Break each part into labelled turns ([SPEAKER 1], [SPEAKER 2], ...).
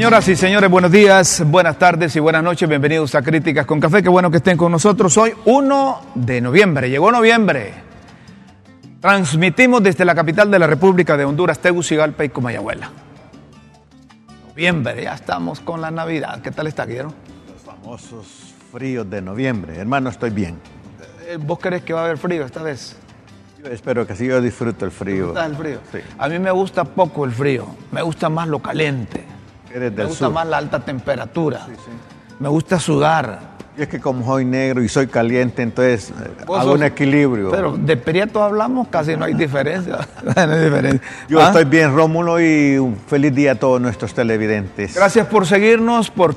[SPEAKER 1] Señoras y señores, buenos días, buenas tardes y buenas noches. Bienvenidos a Críticas con Café. Qué bueno que estén con nosotros hoy, 1 de noviembre. Llegó noviembre. Transmitimos desde la capital de la República de Honduras, Tegucigalpa y Comayagüela. Noviembre, ya estamos con la Navidad. ¿Qué tal está, Guillermo?
[SPEAKER 2] Los famosos fríos de noviembre. Hermano, estoy bien.
[SPEAKER 1] Eh, ¿Vos crees que va a haber frío esta vez?
[SPEAKER 2] Yo espero que sí, yo disfruto el frío.
[SPEAKER 1] ¿Gustas el frío?
[SPEAKER 2] Sí.
[SPEAKER 1] A mí me gusta poco el frío, me gusta más lo caliente.
[SPEAKER 2] Eres
[SPEAKER 1] Me gusta
[SPEAKER 2] sur.
[SPEAKER 1] más la alta temperatura. Me gusta sudar.
[SPEAKER 2] Y es que como soy negro y soy caliente, entonces eh, hago
[SPEAKER 1] sos-
[SPEAKER 2] un equilibrio.
[SPEAKER 1] Pero de Prieto hablamos, casi no hay diferencia. no hay diferencia.
[SPEAKER 2] Yo
[SPEAKER 1] ¿Ah?
[SPEAKER 2] estoy bien, Rómulo, y un feliz día a todos nuestros televidentes.
[SPEAKER 1] Gracias por seguirnos por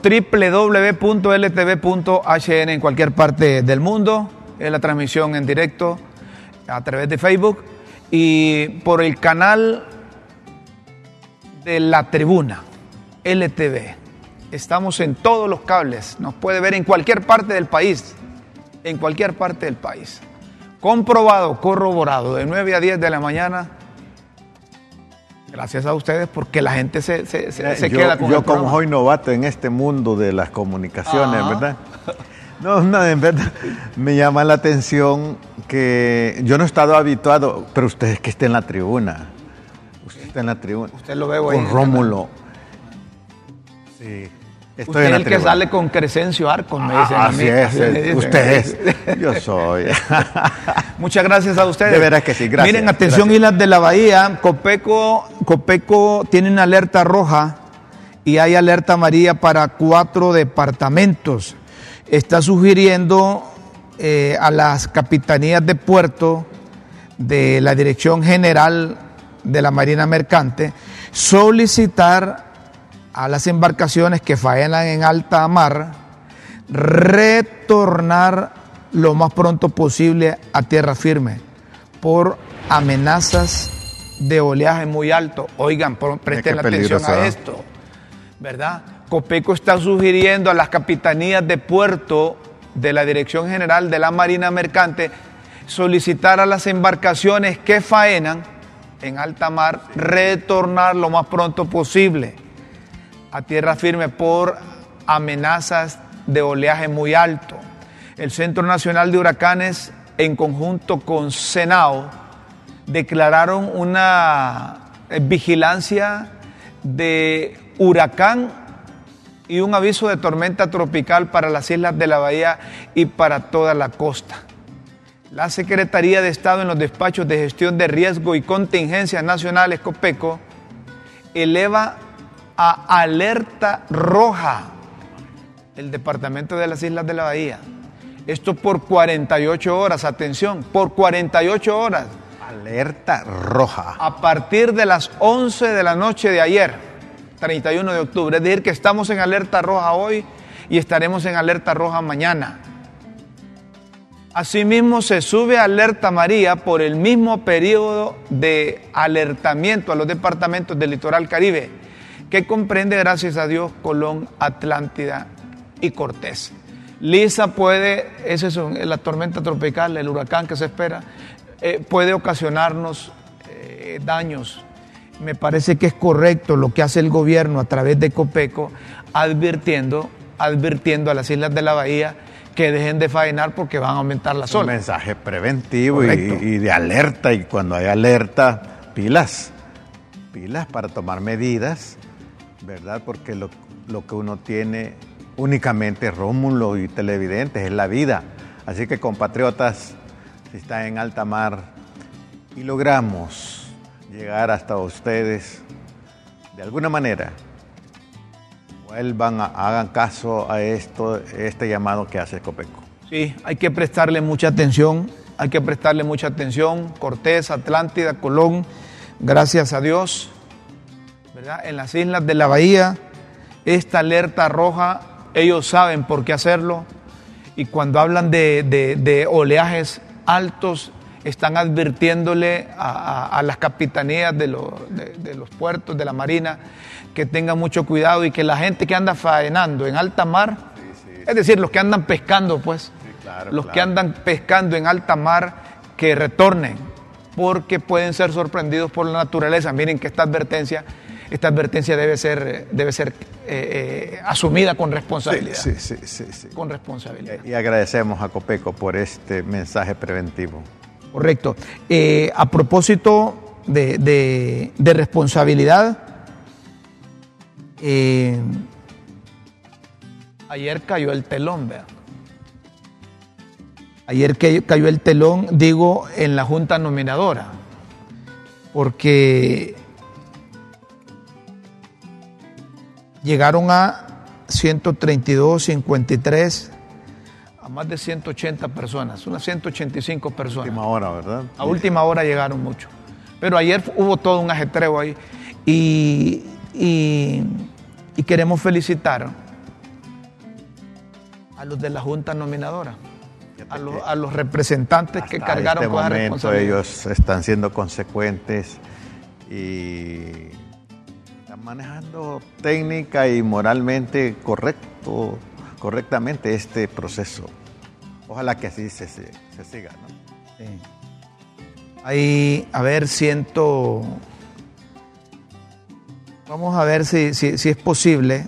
[SPEAKER 1] www.ltv.hn en cualquier parte del mundo. Es la transmisión en directo a través de Facebook y por el canal de la tribuna, LTV. Estamos en todos los cables. Nos puede ver en cualquier parte del país. En cualquier parte del país. Comprobado, corroborado, de 9 a 10 de la mañana. Gracias a ustedes porque la gente se, se- se- se
[SPEAKER 2] yo
[SPEAKER 1] queda con
[SPEAKER 2] yo
[SPEAKER 1] el
[SPEAKER 2] como soy novato en este mundo de las comunicaciones,
[SPEAKER 1] Ajá.
[SPEAKER 2] ¿verdad? No, no, en verdad me llama la atención que yo no he estado habituado, pero usted es que está en la tribuna. Usted está en la tribuna.
[SPEAKER 1] Usted lo veo ahí
[SPEAKER 2] Con Rómulo. Sí. Estoy
[SPEAKER 1] Usted
[SPEAKER 2] en
[SPEAKER 1] es el que sale con Crescencio Arcos, me dicen
[SPEAKER 2] Ah, así es,
[SPEAKER 1] Así
[SPEAKER 2] usted es. Yo soy.
[SPEAKER 1] Muchas gracias a ustedes.
[SPEAKER 2] De veras que sí, gracias,
[SPEAKER 1] Miren, atención
[SPEAKER 2] gracias.
[SPEAKER 1] Islas de la Bahía, Copeco, Copeco tiene una alerta roja y hay alerta amarilla para cuatro departamentos. Está sugiriendo eh, a las capitanías de puerto de la Dirección General de la Marina Mercante solicitar a las embarcaciones que faenan en alta mar retornar lo más pronto posible a tierra firme por amenazas de oleaje muy alto. Oigan, presten atención a
[SPEAKER 2] ¿eh?
[SPEAKER 1] esto, ¿verdad? Copeco está sugiriendo a las capitanías de puerto de la Dirección General de la Marina Mercante solicitar a las embarcaciones que faenan en alta mar retornar lo más pronto posible a tierra firme por amenazas de oleaje muy alto. El Centro Nacional de Huracanes, en conjunto con Senao, declararon una eh, vigilancia de huracán y un aviso de tormenta tropical para las islas de la bahía y para toda la costa. La Secretaría de Estado en los despachos de gestión de riesgo y contingencias nacionales, COPECO, eleva a alerta roja el Departamento de las Islas de la Bahía. Esto por 48 horas, atención, por 48 horas,
[SPEAKER 2] Alerta roja.
[SPEAKER 1] a partir de las 11 de la noche de ayer, 31 de octubre. Es decir, que estamos en alerta roja hoy y estaremos en alerta roja mañana. Asimismo, se sube a alerta María por el mismo periodo de alertamiento a los departamentos del litoral caribe, que comprende, gracias a Dios, Colón, Atlántida y Cortés. Lisa puede, esa es un- la tormenta tropical, el huracán que se espera, eh, puede ocasionarnos eh, daños. Me parece que es correcto lo que hace el gobierno a través de Copeco, advirtiendo, advirtiendo a las islas de la bahía que dejen de faenar porque van a aumentar las
[SPEAKER 2] Un
[SPEAKER 1] olas.
[SPEAKER 2] mensaje preventivo y de alerta. Y cuando hay alerta, pilas. Pilas para tomar medidas, ¿verdad? Porque lo, lo que uno tiene únicamente, Rómulo y televidentes, es la vida. Así que, compatriotas, si están en alta mar y logramos llegar hasta ustedes de alguna manera, vuelvan, a- hagan caso a esto, este llamado que hace Copeco.
[SPEAKER 1] Sí, hay que prestarle mucha atención, hay que prestarle mucha atención. Cortés, Atlántida, Colón, gracias a Dios, ¿verdad? En las islas de la bahía, esta alerta roja, ellos saben por qué hacerlo. Y cuando hablan de, de- de oleajes altos, están advirtiéndole a, a- a las capitanías de, los- de- de los puertos, de la marina, que tengan mucho cuidado y que la gente que anda faenando en alta mar, es decir, los que andan pescando, pues,
[SPEAKER 2] claro,
[SPEAKER 1] los que andan pescando en alta mar, que retornen, porque pueden ser sorprendidos por la naturaleza. Miren que esta advertencia, esta advertencia debe ser, debe ser eh, asumida con responsabilidad.
[SPEAKER 2] Sí, sí, sí, sí,
[SPEAKER 1] Con responsabilidad.
[SPEAKER 2] Y agradecemos a Copeco por este mensaje preventivo.
[SPEAKER 1] Correcto. a propósito de, de responsabilidad, ayer cayó el telón, vea. Ayer cayó el telón, digo, en la junta nominadora, porque llegaron a 132, 53, a más de 180 personas, unas 185 personas.
[SPEAKER 2] A última hora, ¿verdad?
[SPEAKER 1] A última hora llegaron mucho. Pero ayer hubo todo un ajetreo ahí y, y, queremos felicitar a los de la Junta Nominadora, a, los representantes que cargaron
[SPEAKER 2] este con momento Ellos están siendo consecuentes y manejando técnica y moralmente correcto, correctamente este proceso. Ojalá que así se, se, siga. ¿no? Sí.
[SPEAKER 1] A ver, siento... Vamos a ver si, si, es posible.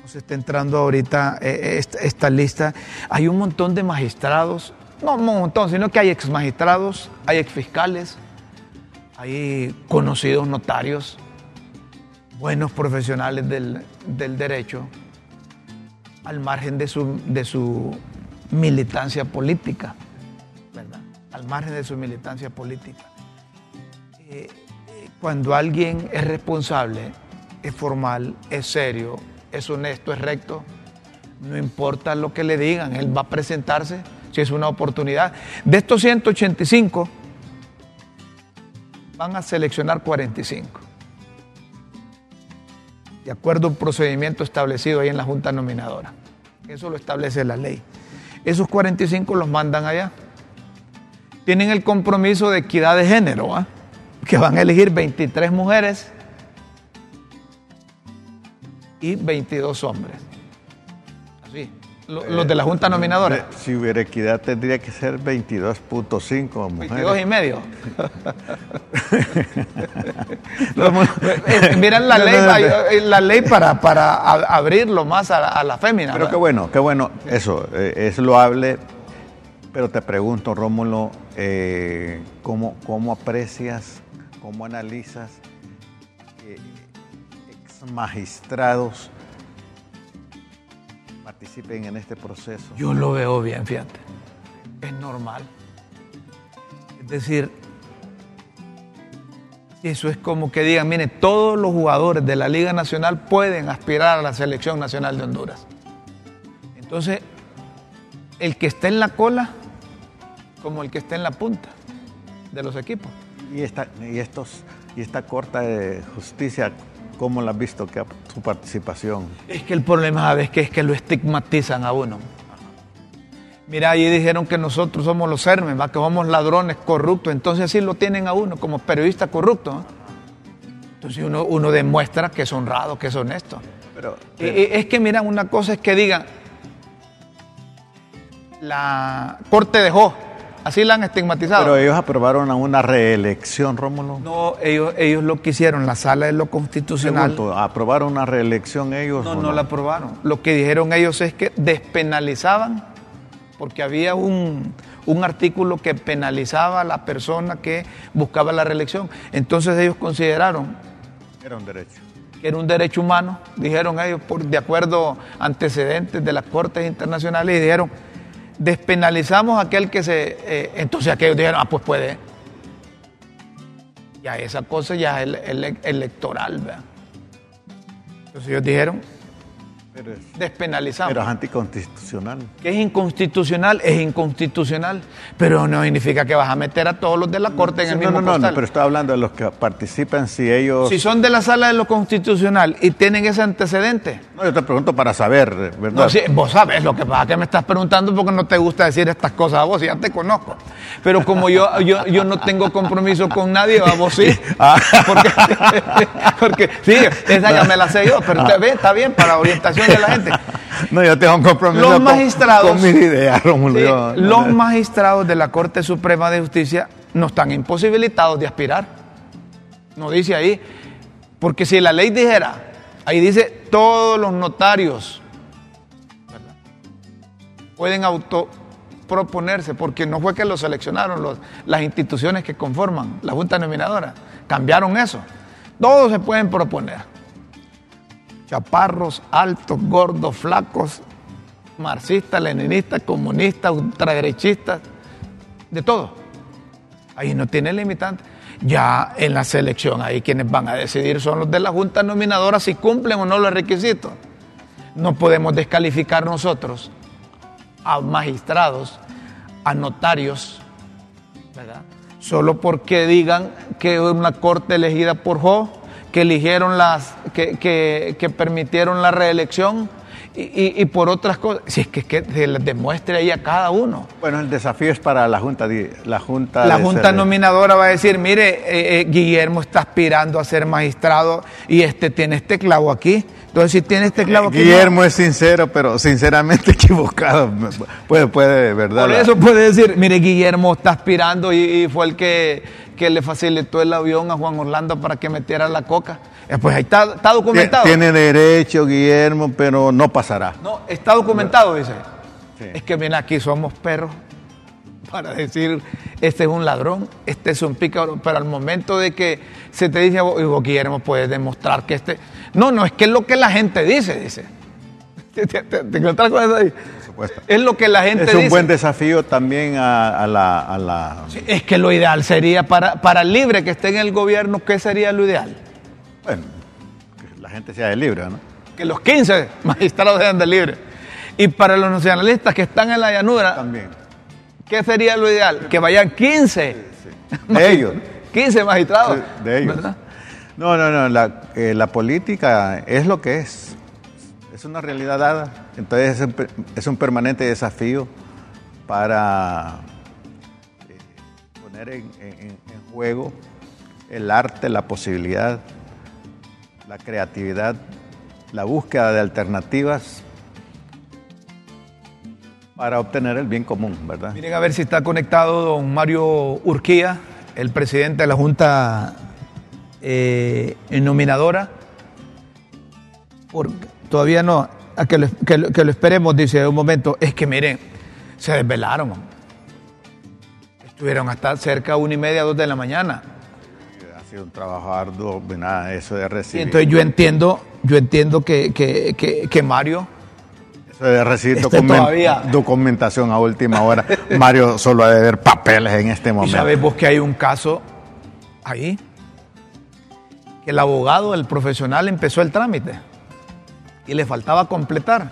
[SPEAKER 1] Nos está entrando ahorita eh, esta, esta, lista. Hay un montón de magistrados, no un montón, sino que hay ex magistrados, hay ex fiscales, hay conocidos notarios, buenos profesionales del, derecho, al margen de su, de su militancia política, ¿verdad? Al margen de su militancia política. Eh, eh, cuando alguien es responsable, es formal, es serio, es honesto, es recto, no importa lo que le digan, él va a presentarse si es una oportunidad. De estos 185, van a seleccionar 45. De acuerdo a un procedimiento establecido ahí en la Junta Nominadora. Eso lo establece la ley. Esos 45 los mandan allá. Tienen el compromiso de equidad de género, ¿ah? que van a elegir 23 mujeres y 22 hombres. Los de la Junta Nominadora.
[SPEAKER 2] Si hubiera equidad tendría que ser 22.5 mujeres.
[SPEAKER 1] 22 y medio. Miran la ley, la ley para, para abrirlo más a, la fémina.
[SPEAKER 2] Pero qué bueno, qué bueno, eso, eh, es loable. Pero te pregunto, Rómulo, eh, ¿cómo, ¿cómo, aprecias, cómo analizas eh, ex magistrados participen en este proceso?
[SPEAKER 1] Yo lo veo bien, fíjate. Es normal. Es decir, eso es como que digan, mire, todos los jugadores de la Liga Nacional pueden aspirar a la selección nacional de Honduras. Entonces, el que esté en la cola, como el que esté en la punta de los equipos.
[SPEAKER 2] Y esta, y estos, y esta corta de justicia ¿Cómo la has visto que su participación?
[SPEAKER 1] Es que el problema, ¿sabes? Que es que lo estigmatizan a uno. Mira, ahí dijeron que nosotros somos los sermes, que somos ladrones corruptos. Entonces así lo tienen a uno como periodista corrupto. Entonces uno, uno, demuestra que es honrado, que es honesto. Pero, Es que, mira, una cosa es que digan, la corte dejó Así la han estigmatizado.
[SPEAKER 2] Pero ellos aprobaron una reelección, Rómulo.
[SPEAKER 1] No, ellos, ellos lo quisieron, la sala de lo constitucional.
[SPEAKER 2] ¿Aprobaron una reelección ellos?
[SPEAKER 1] No, no, la aprobaron. Lo que dijeron ellos es que despenalizaban, porque había un, un artículo que penalizaba a la persona que buscaba la reelección. Entonces ellos consideraron...
[SPEAKER 2] Era un derecho.
[SPEAKER 1] Que era un derecho humano, dijeron ellos, por, de acuerdo a antecedentes de las cortes internacionales, y dijeron despenalizamos a aquel que se... Eh, entonces aquellos dijeron, ah, pues puede. Ya esa cosa ya es electoral, ¿verdad? Entonces ellos dijeron, despenalizamos.
[SPEAKER 2] Pero es anticonstitucional.
[SPEAKER 1] Que es inconstitucional, es inconstitucional, pero no significa que vas a meter a todos los de la Corte en el mismo
[SPEAKER 2] No, no, no, pero estoy hablando de los que participan, si ellos...
[SPEAKER 1] Si son de la sala de lo constitucional y tienen ese antecedente.
[SPEAKER 2] No, yo te pregunto para saber, ¿verdad? No, sí,
[SPEAKER 1] vos sabes lo que pasa, que me estás preguntando porque no te gusta decir estas cosas a vos, ya te conozco. Pero como yo, yo, yo no tengo compromiso con nadie, a vos sí. Ah. Porque, porque, sí, esa ya me la sé yo, pero te, ve, está bien para orientación la gente.
[SPEAKER 2] No, yo tengo un compromiso
[SPEAKER 1] los magistrados,
[SPEAKER 2] con, mis ideas, Rómulo.
[SPEAKER 1] los magistrados de la Corte Suprema de Justicia no están imposibilitados de aspirar. No dice ahí, Porque si la ley dijera, ahí dice todos los notarios ¿verdad? pueden autoproponerse, porque no fue que lo seleccionaron los, las instituciones que conforman la Junta Nominadora, cambiaron eso. Todos se pueden proponer. Chaparros, altos, gordos, flacos, marxistas, leninistas, comunistas, ultraderechistas, de todo. Ahí no tiene limitante. Ya en la selección, ahí quienes van a decidir son los de la Junta Nominadora si cumplen o no los requisitos. No podemos descalificar nosotros a magistrados, a notarios, ¿verdad? Solo porque digan que una corte elegida por Jo, que eligieron las, que, que, que permitieron la reelección, y, y, por otras cosas. Si es que, que, se les demuestre ahí a cada uno.
[SPEAKER 2] Bueno, el desafío es para la Junta. La Junta,
[SPEAKER 1] la junta nominadora va a decir, mire, eh, eh, Guillermo está aspirando a ser magistrado y este tiene este clavo aquí. Entonces, si tiene este clavo aquí...
[SPEAKER 2] Guillermo no. es sincero, pero sinceramente equivocado. Puede, puede, ¿verdad?
[SPEAKER 1] Por eso puede decir, mire, Guillermo está aspirando y, y fue el que, que le facilitó el avión a Juan Orlando para que metiera la coca. Eh, pues ahí está, está, documentado.
[SPEAKER 2] Tiene derecho, Guillermo, pero no pasará.
[SPEAKER 1] No, está documentado, dice. Sí. Es que mira, aquí somos perros para decir, este es un ladrón, este es un pícaro, pero al momento de que se te dice, oh, Guillermo, puedes demostrar que este... No, no, es que es lo que la gente dice, dice. ¿Te, te, te, te encuentras con eso ahí? Es lo que la gente. Es
[SPEAKER 2] un buen desafío también a, a la... A la...
[SPEAKER 1] Sí, es que lo ideal sería para, para el libre que esté en el gobierno, ¿qué sería lo ideal?
[SPEAKER 2] Bueno, que la gente sea de libre, ¿no?
[SPEAKER 1] Que los 15 magistrados sean de libre. Y para los nacionalistas que están en la llanura,
[SPEAKER 2] también.
[SPEAKER 1] ¿qué sería lo ideal? Que vayan 15.
[SPEAKER 2] Sí, sí. De ellos.
[SPEAKER 1] 15 magistrados.
[SPEAKER 2] De ellos. ¿verdad? No, no, no. La, eh, la, política es lo que es. Es una realidad dada. Entonces es un, permanente desafío para eh, poner en juego el arte, la posibilidad la creatividad, la búsqueda de alternativas para obtener el bien común, ¿verdad?
[SPEAKER 1] Miren a ver si está conectado don Mario Urquía, el presidente de la Junta eh, nominadora. Por, todavía no, a que lo, que, que lo esperemos, dice un momento. Es que miren, se desvelaron. Estuvieron hasta cerca de una y media, dos de la mañana
[SPEAKER 2] ha sido un trabajo arduo, nada, eso de recibir.
[SPEAKER 1] Y entonces yo entiendo, yo entiendo que, que, que, Mario.
[SPEAKER 2] Eso de recibir document, documentación a última hora. Mario solo ha de ver papeles en este momento.
[SPEAKER 1] ¿Y sabes vos que hay un caso ahí? Que el abogado, el profesional, empezó el trámite y le faltaba completar.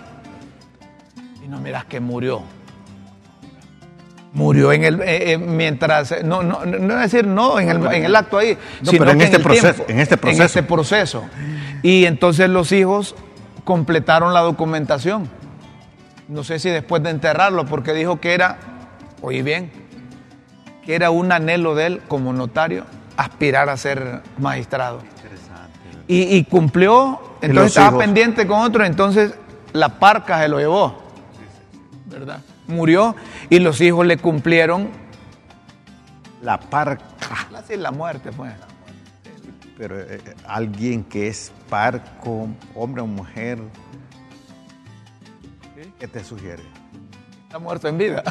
[SPEAKER 1] Y no miras que murió. Murió en el eh, eh, mientras no no no es decir no en el, en el acto ahí
[SPEAKER 2] no, sino pero en, este en, proceso,
[SPEAKER 1] tiempo,
[SPEAKER 2] en este proceso
[SPEAKER 1] en este proceso. y entonces los hijos completaron la documentación. No sé si después de enterrarlo porque dijo que era oye bien que era un anhelo de él como notario aspirar a ser magistrado. Y, y, cumplió entonces estaba hijos? pendiente con otro entonces la parca se lo llevó verdad murió y los hijos le cumplieron
[SPEAKER 2] la parca.
[SPEAKER 1] Así la muerte, pues.
[SPEAKER 2] Pero eh, alguien que es parco, hombre o mujer, ¿Sí? ¿qué te sugiere?
[SPEAKER 1] Está muerto en vida.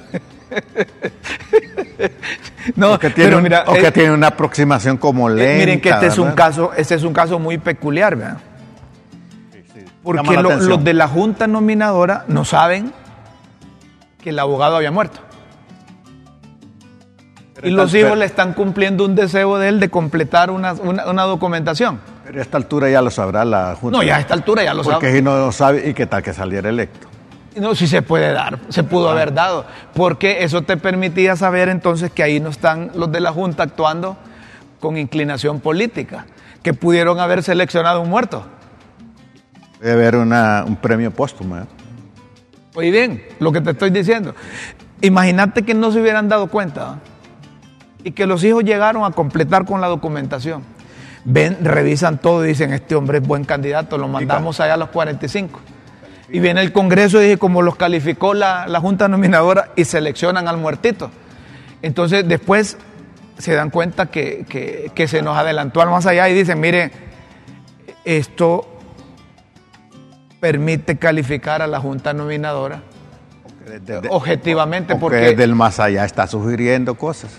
[SPEAKER 2] no, o que tiene, pero mira, o que eh, tiene una aproximación como lenta.
[SPEAKER 1] Miren que este es un caso, este es un caso muy peculiar, ¿verdad? Porque lo, los de la junta nominadora no saben que el abogado había muerto. Pero y los hijos pero, le están cumpliendo un deseo de él de completar una, una, una, documentación.
[SPEAKER 2] Pero a esta altura ya lo sabrá la Junta.
[SPEAKER 1] No, ya a esta altura ya lo
[SPEAKER 2] sabe. Porque si no lo sabe, ¿y qué tal que saliera electo?
[SPEAKER 1] No, sí se puede dar, se pudo haber dado, porque eso te permitía saber entonces que ahí no están los de la Junta actuando con inclinación política, que pudieron haber seleccionado un muerto.
[SPEAKER 2] Debe haber un premio póstumo. ¿eh?
[SPEAKER 1] Oye bien, lo que te estoy diciendo. Imagínate que no se hubieran dado cuenta y que los hijos llegaron a completar con la documentación. Ven, revisan todo y dicen, este hombre es buen candidato, lo mandamos allá a los 45. Y viene el Congreso y dice, como los calificó la, la Junta Nominadora y seleccionan al muertito. Entonces después se dan cuenta que, que, que se nos adelantó al más allá y dicen, mire, esto permite calificar a la Junta Nominadora
[SPEAKER 2] De- de-
[SPEAKER 1] objetivamente
[SPEAKER 2] o
[SPEAKER 1] porque
[SPEAKER 2] desde el más allá está sugiriendo cosas.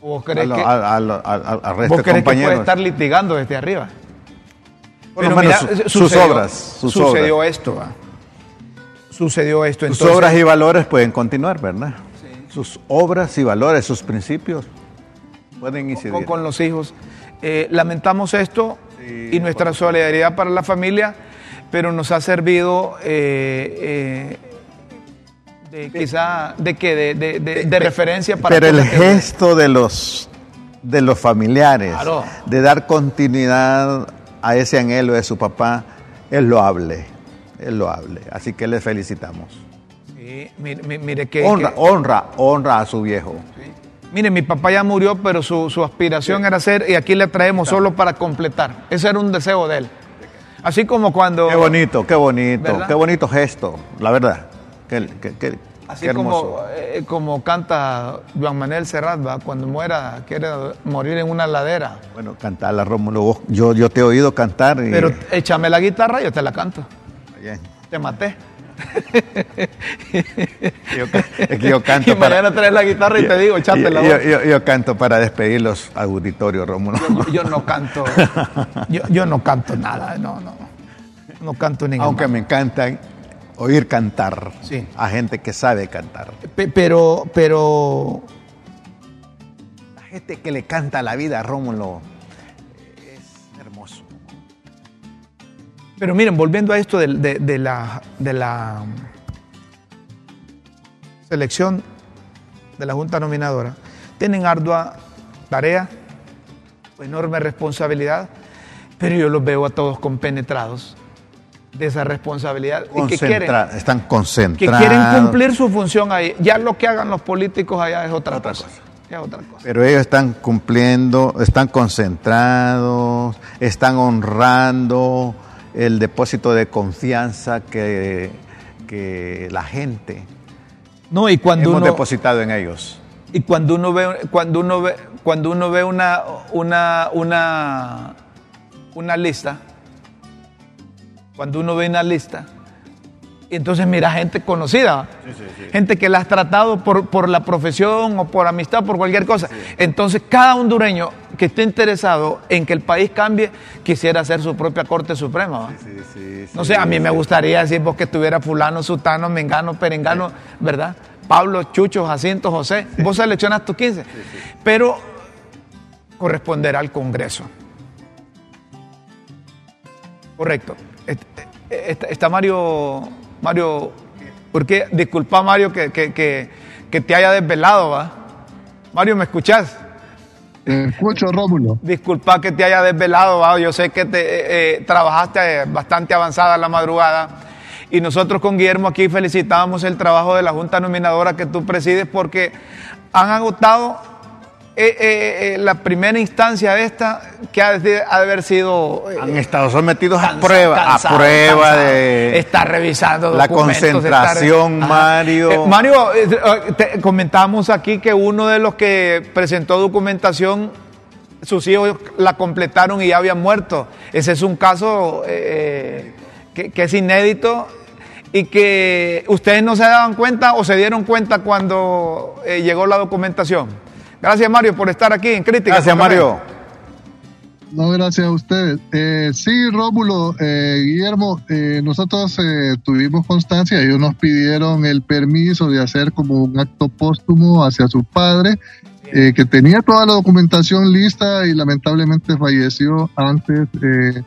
[SPEAKER 1] vos
[SPEAKER 2] A
[SPEAKER 1] crees que, puede estar litigando desde arriba.
[SPEAKER 2] Por
[SPEAKER 1] Pero
[SPEAKER 2] menos
[SPEAKER 1] mira,
[SPEAKER 2] su- sus obras. Sus
[SPEAKER 1] sucedió
[SPEAKER 2] obras.
[SPEAKER 1] esto. ¿va? Sucedió esto.
[SPEAKER 2] Sus
[SPEAKER 1] entonces-
[SPEAKER 2] obras y valores pueden continuar, ¿verdad? Sus obras y valores, sus principios pueden incidir.
[SPEAKER 1] con, con los hijos. Eh, lamentamos esto
[SPEAKER 2] Sí,
[SPEAKER 1] y nuestra solidaridad para la familia, pero nos ha servido eh, eh, de, quizá de que de, de- de- de referencia para
[SPEAKER 2] Pero el gesto de los de los familiares
[SPEAKER 1] Claro.
[SPEAKER 2] de dar continuidad a ese anhelo de su papá es loable, es loable. Así que le felicitamos.
[SPEAKER 1] Sí, mire, mire- que,
[SPEAKER 2] honra,
[SPEAKER 1] que-
[SPEAKER 2] honra, honra a su viejo.
[SPEAKER 1] mire, mi papá ya murió, pero su, su aspiración era ser, y aquí le traemos solo para completar. Ese era un deseo de él. Así como cuando...
[SPEAKER 2] Qué bonito, qué bonito,
[SPEAKER 1] ¿Verdad?
[SPEAKER 2] qué bonito gesto, la verdad. Qué, qué- qué-
[SPEAKER 1] Así
[SPEAKER 2] qué hermoso.
[SPEAKER 1] como, eh, como canta Juan Manuel Serrat, ¿va? cuando muera, quiere morir en una ladera.
[SPEAKER 2] Bueno, cantarla, Rómulo. vos- Yo, yo te he oído cantar. Y,
[SPEAKER 1] Pero échame la guitarra, yo te la canto.
[SPEAKER 2] Bien.
[SPEAKER 1] Te maté.
[SPEAKER 2] Yo ca- es que yo canto
[SPEAKER 1] y
[SPEAKER 2] para-
[SPEAKER 1] traes la guitarra y te digo, échate la
[SPEAKER 2] yo,
[SPEAKER 1] voz.
[SPEAKER 2] yo- yo canto para despedir los auditorios, Rómulo.
[SPEAKER 1] Yo no canto, yo, no canto nada, no, no. No canto ningún.
[SPEAKER 2] Aunque me encantan oír cantar
[SPEAKER 1] Sí.
[SPEAKER 2] a gente que sabe cantar.
[SPEAKER 1] Pe- Pero, pero,
[SPEAKER 2] La gente que le canta la vida Rómulo
[SPEAKER 1] pero miren, volviendo a esto de, de- de la, de la selección de la Junta Nominadora, tienen ardua tarea, enorme responsabilidad, pero yo los veo a todos compenetrados de esa responsabilidad y que quieren,
[SPEAKER 2] están
[SPEAKER 1] que
[SPEAKER 2] concentrados.
[SPEAKER 1] quieren cumplir su función ahí. Ya lo que hagan los políticos allá es otra,
[SPEAKER 2] Otra
[SPEAKER 1] cosa.
[SPEAKER 2] cosa.
[SPEAKER 1] Es otra cosa.
[SPEAKER 2] Pero ellos están cumpliendo, están concentrados, están honrando el depósito de confianza que, que la gente
[SPEAKER 1] No, y cuando
[SPEAKER 2] hemos
[SPEAKER 1] uno,
[SPEAKER 2] depositado en ellos.
[SPEAKER 1] y cuando uno ve, cuando uno ve, cuando uno ve una, una, una, una lista, cuando uno ve una lista, y entonces mira gente conocida, gente que la has tratado por, por la profesión o por amistad, por cualquier cosa. Entonces cada hondureño que esté interesado en que el país cambie, quisiera hacer su propia Corte Suprema. ¿va? No sé, a mí me gustaría decir vos que tuviera fulano, sutano, mengano, perengano, ¿verdad? Pablo, Chucho, Jacinto, José. Vos seleccionas tus 15. Pero corresponderá al Congreso. Correcto. Est- Está Mario, Mario, ¿por qué? Disculpa Mario que, que- que- que te haya desvelado, ¿va? Mario, ¿me escuchás?
[SPEAKER 3] Te escucho, Rómulo.
[SPEAKER 1] Disculpa que te haya desvelado, ¿va? yo sé que te, eh, eh, trabajaste eh, bastante avanzada la madrugada y nosotros con Guillermo aquí felicitábamos el trabajo de la Junta Nominadora que tú presides porque han agotado eh, eh, eh, la primera instancia esta que ha de, ha de haber sido... eh,
[SPEAKER 2] Han estado sometidos a
[SPEAKER 1] cansa-
[SPEAKER 2] prueba,
[SPEAKER 1] cansado,
[SPEAKER 2] a prueba
[SPEAKER 1] cansado.
[SPEAKER 2] de
[SPEAKER 1] Está revisando
[SPEAKER 2] la concentración, Mario.
[SPEAKER 1] Mario, te- comentábamos aquí que uno de los que presentó documentación, sus hijos la completaron y ya habían muerto. Ese es un caso que, que es inédito y que ustedes no se daban cuenta o se dieron cuenta cuando llegó la documentación. Gracias Mario por estar aquí en Crítica.
[SPEAKER 2] Gracias. Mario.
[SPEAKER 3] No, gracias a ustedes. Eh, sí, Rómulo, eh, Guillermo, eh, nosotros eh, tuvimos constancia, ellos nos pidieron el permiso de hacer como un acto póstumo hacia su padre, eh, que tenía toda la documentación lista y lamentablemente falleció antes eh,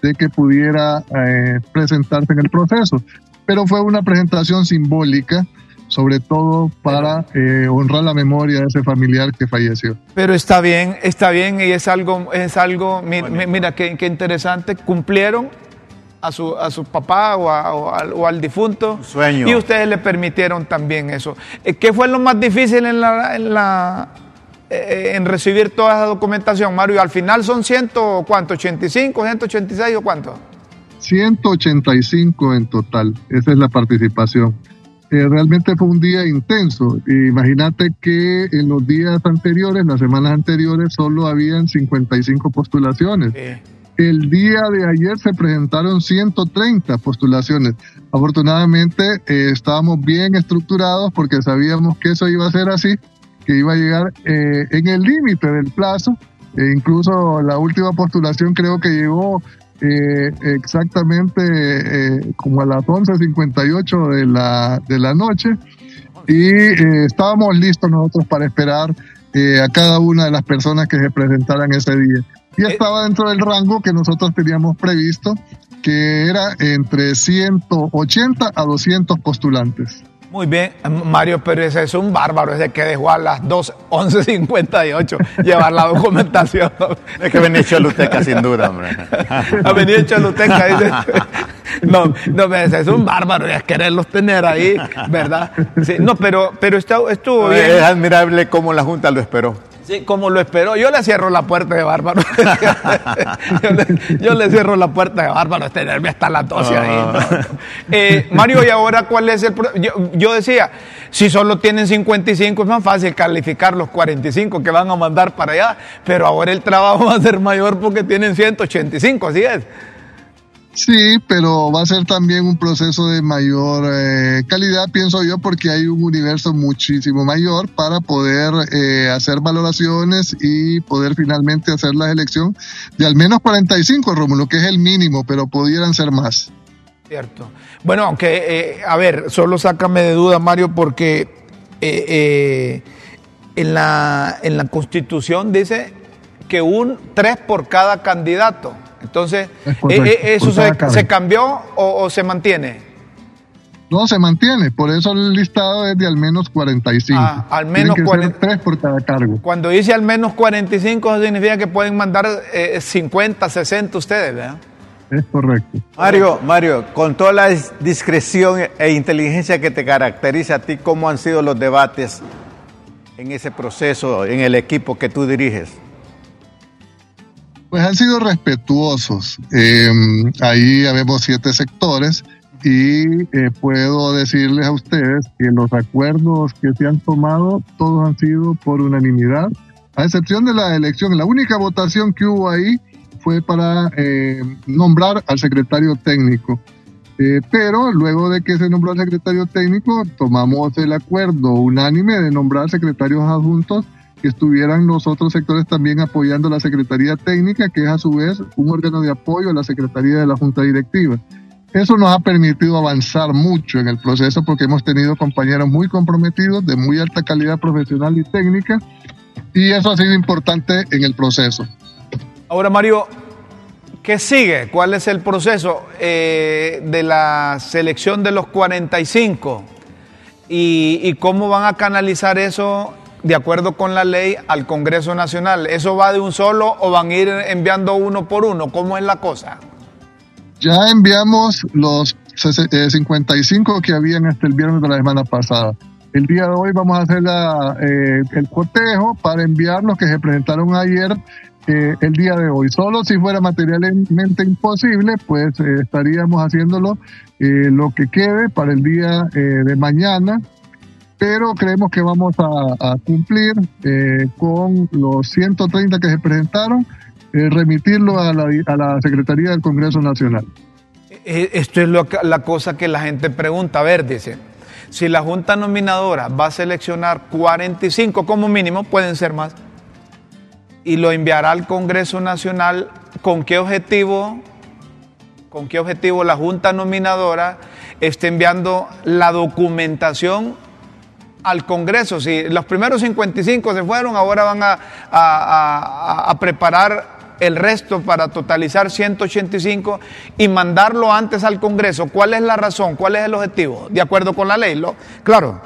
[SPEAKER 3] de que pudiera eh, presentarse en el proceso. Pero fue una presentación simbólica, sobre todo para eh, honrar la memoria de ese familiar que falleció.
[SPEAKER 1] Pero está bien, está bien y es algo, es algo, mi- mi- mira, qué, qué interesante, cumplieron a su, a su papá o, a- o al, o al difunto
[SPEAKER 2] Su sueño.
[SPEAKER 1] y ustedes le permitieron también eso. Eh, ¿Qué fue lo más difícil en la, en la eh, en recibir toda esa documentación, Mario? Al final son ciento, ¿cuánto? ¿85, 186 o cuánto?
[SPEAKER 3] 185 en total, esa es la participación. Eh, realmente fue un día intenso. Imagínate que en los días anteriores, las semanas anteriores, solo habían 55 postulaciones.
[SPEAKER 1] Sí.
[SPEAKER 3] el día de ayer se presentaron 130 postulaciones. Afortunadamente eh, estábamos bien estructurados porque sabíamos que eso iba a ser así, que iba a llegar eh, en el límite del plazo. E incluso la última postulación creo que llegó eh, exactamente como a las 11.58 de la, de la noche y estábamos listos nosotros para esperar a cada una de las personas que se presentaran ese día y eh, estaba dentro del rango que nosotros teníamos previsto, que era entre 180 a 200 postulantes.
[SPEAKER 1] Muy bien, Mario, pero ese es un bárbaro, ese que dejó a las 2.11.58 llevar la documentación.
[SPEAKER 2] Es que venía Choluteca sin duda, hombre.
[SPEAKER 1] Ha venido Choluteca, dice. No, no, ese es un bárbaro, es quererlos tener ahí, ¿verdad? Sí, no, pero, pero estuvo, estuvo bien.
[SPEAKER 2] Es admirable cómo la Junta lo esperó.
[SPEAKER 1] Sí, como lo esperó. Yo le cierro la puerta de Bárbaro. yo, le, cierro la puerta de Bárbaro, tenerme hasta la tos ahí. Ah. Eh, Mario, ¿y ahora cuál es el yo, yo decía, si solo tienen 55 es más fácil calificar los 45 que van a mandar para allá, pero ahora el trabajo va a ser mayor porque tienen 185, así es.
[SPEAKER 3] Sí, pero va a ser también un proceso de mayor eh, calidad, pienso yo, porque hay un universo muchísimo mayor para poder eh, hacer valoraciones y poder finalmente hacer la elección de al menos 45, Rómulo, que es el mínimo, pero pudieran ser más.
[SPEAKER 1] Cierto. Bueno, aunque, eh, a ver, solo sácame de duda, Mario, porque en, la, en la Constitución dice que un tres por cada candidato. Entonces, eh, eh, ¿eso se, cambió o, se mantiene?
[SPEAKER 3] No, se mantiene, por eso el listado es de al menos 45. Ah,
[SPEAKER 1] al menos
[SPEAKER 3] 43 por cada cargo.
[SPEAKER 1] Cuando dice al menos 45, eso significa que pueden mandar 50, eh, 60 ustedes, ¿verdad?
[SPEAKER 3] Es correcto.
[SPEAKER 2] Mario, Mario, con toda la discreción e inteligencia que te caracteriza a ti, ¿cómo han sido los debates en ese proceso, en el equipo que tú diriges?
[SPEAKER 3] Pues han sido respetuosos. Em, ahí habemos siete sectores y eh, puedo decirles a ustedes que los acuerdos que se han tomado, todos han sido por unanimidad, a excepción de la elección. La única votación que hubo ahí fue para eh, nombrar al secretario técnico. Eh, pero luego de que se nombró al secretario técnico, tomamos el acuerdo unánime de nombrar secretarios adjuntos que estuvieran los otros sectores también apoyando la Secretaría Técnica, que es a su vez un órgano de apoyo a la Secretaría de la Junta Directiva. Eso nos ha permitido avanzar mucho en el proceso porque hemos tenido compañeros muy comprometidos, de muy alta calidad profesional y técnica, y eso ha sido importante en el proceso.
[SPEAKER 1] Ahora, Mario, ¿qué sigue? ¿Cuál es el proceso eh, de la selección de los 45? ¿Y, ¿Y cómo van a canalizar eso de acuerdo con la ley al Congreso Nacional. ¿Eso va de un solo o van a ir enviando uno por uno? ¿Cómo es la cosa?
[SPEAKER 3] Ya enviamos los 55 eh, que habían hasta el viernes de la semana pasada. El día de hoy vamos a hacer eh, el cotejo para enviar los que se presentaron ayer eh, el día de hoy. Solo si fuera materialmente imposible, pues estaríamos haciéndolo lo que quede para el día de mañana pero creemos que vamos a, cumplir eh, con los 130 que se presentaron, eh, remitirlo a la, Secretaría del Congreso Nacional.
[SPEAKER 1] Eh, esto es la cosa que la gente pregunta. A ver, dice, si la Junta Nominadora va a seleccionar 45 como mínimo, pueden ser más, y lo enviará al Congreso Nacional, ¿con qué objetivo? ¿Con qué objetivo la Junta Nominadora está enviando la documentación al Congreso. Si los primeros 55 se fueron, ahora van a, preparar el resto para totalizar 185 y mandarlo antes al Congreso. ¿Cuál es la razón? ¿Cuál es el objetivo? De acuerdo con la ley, ¿lo? Claro.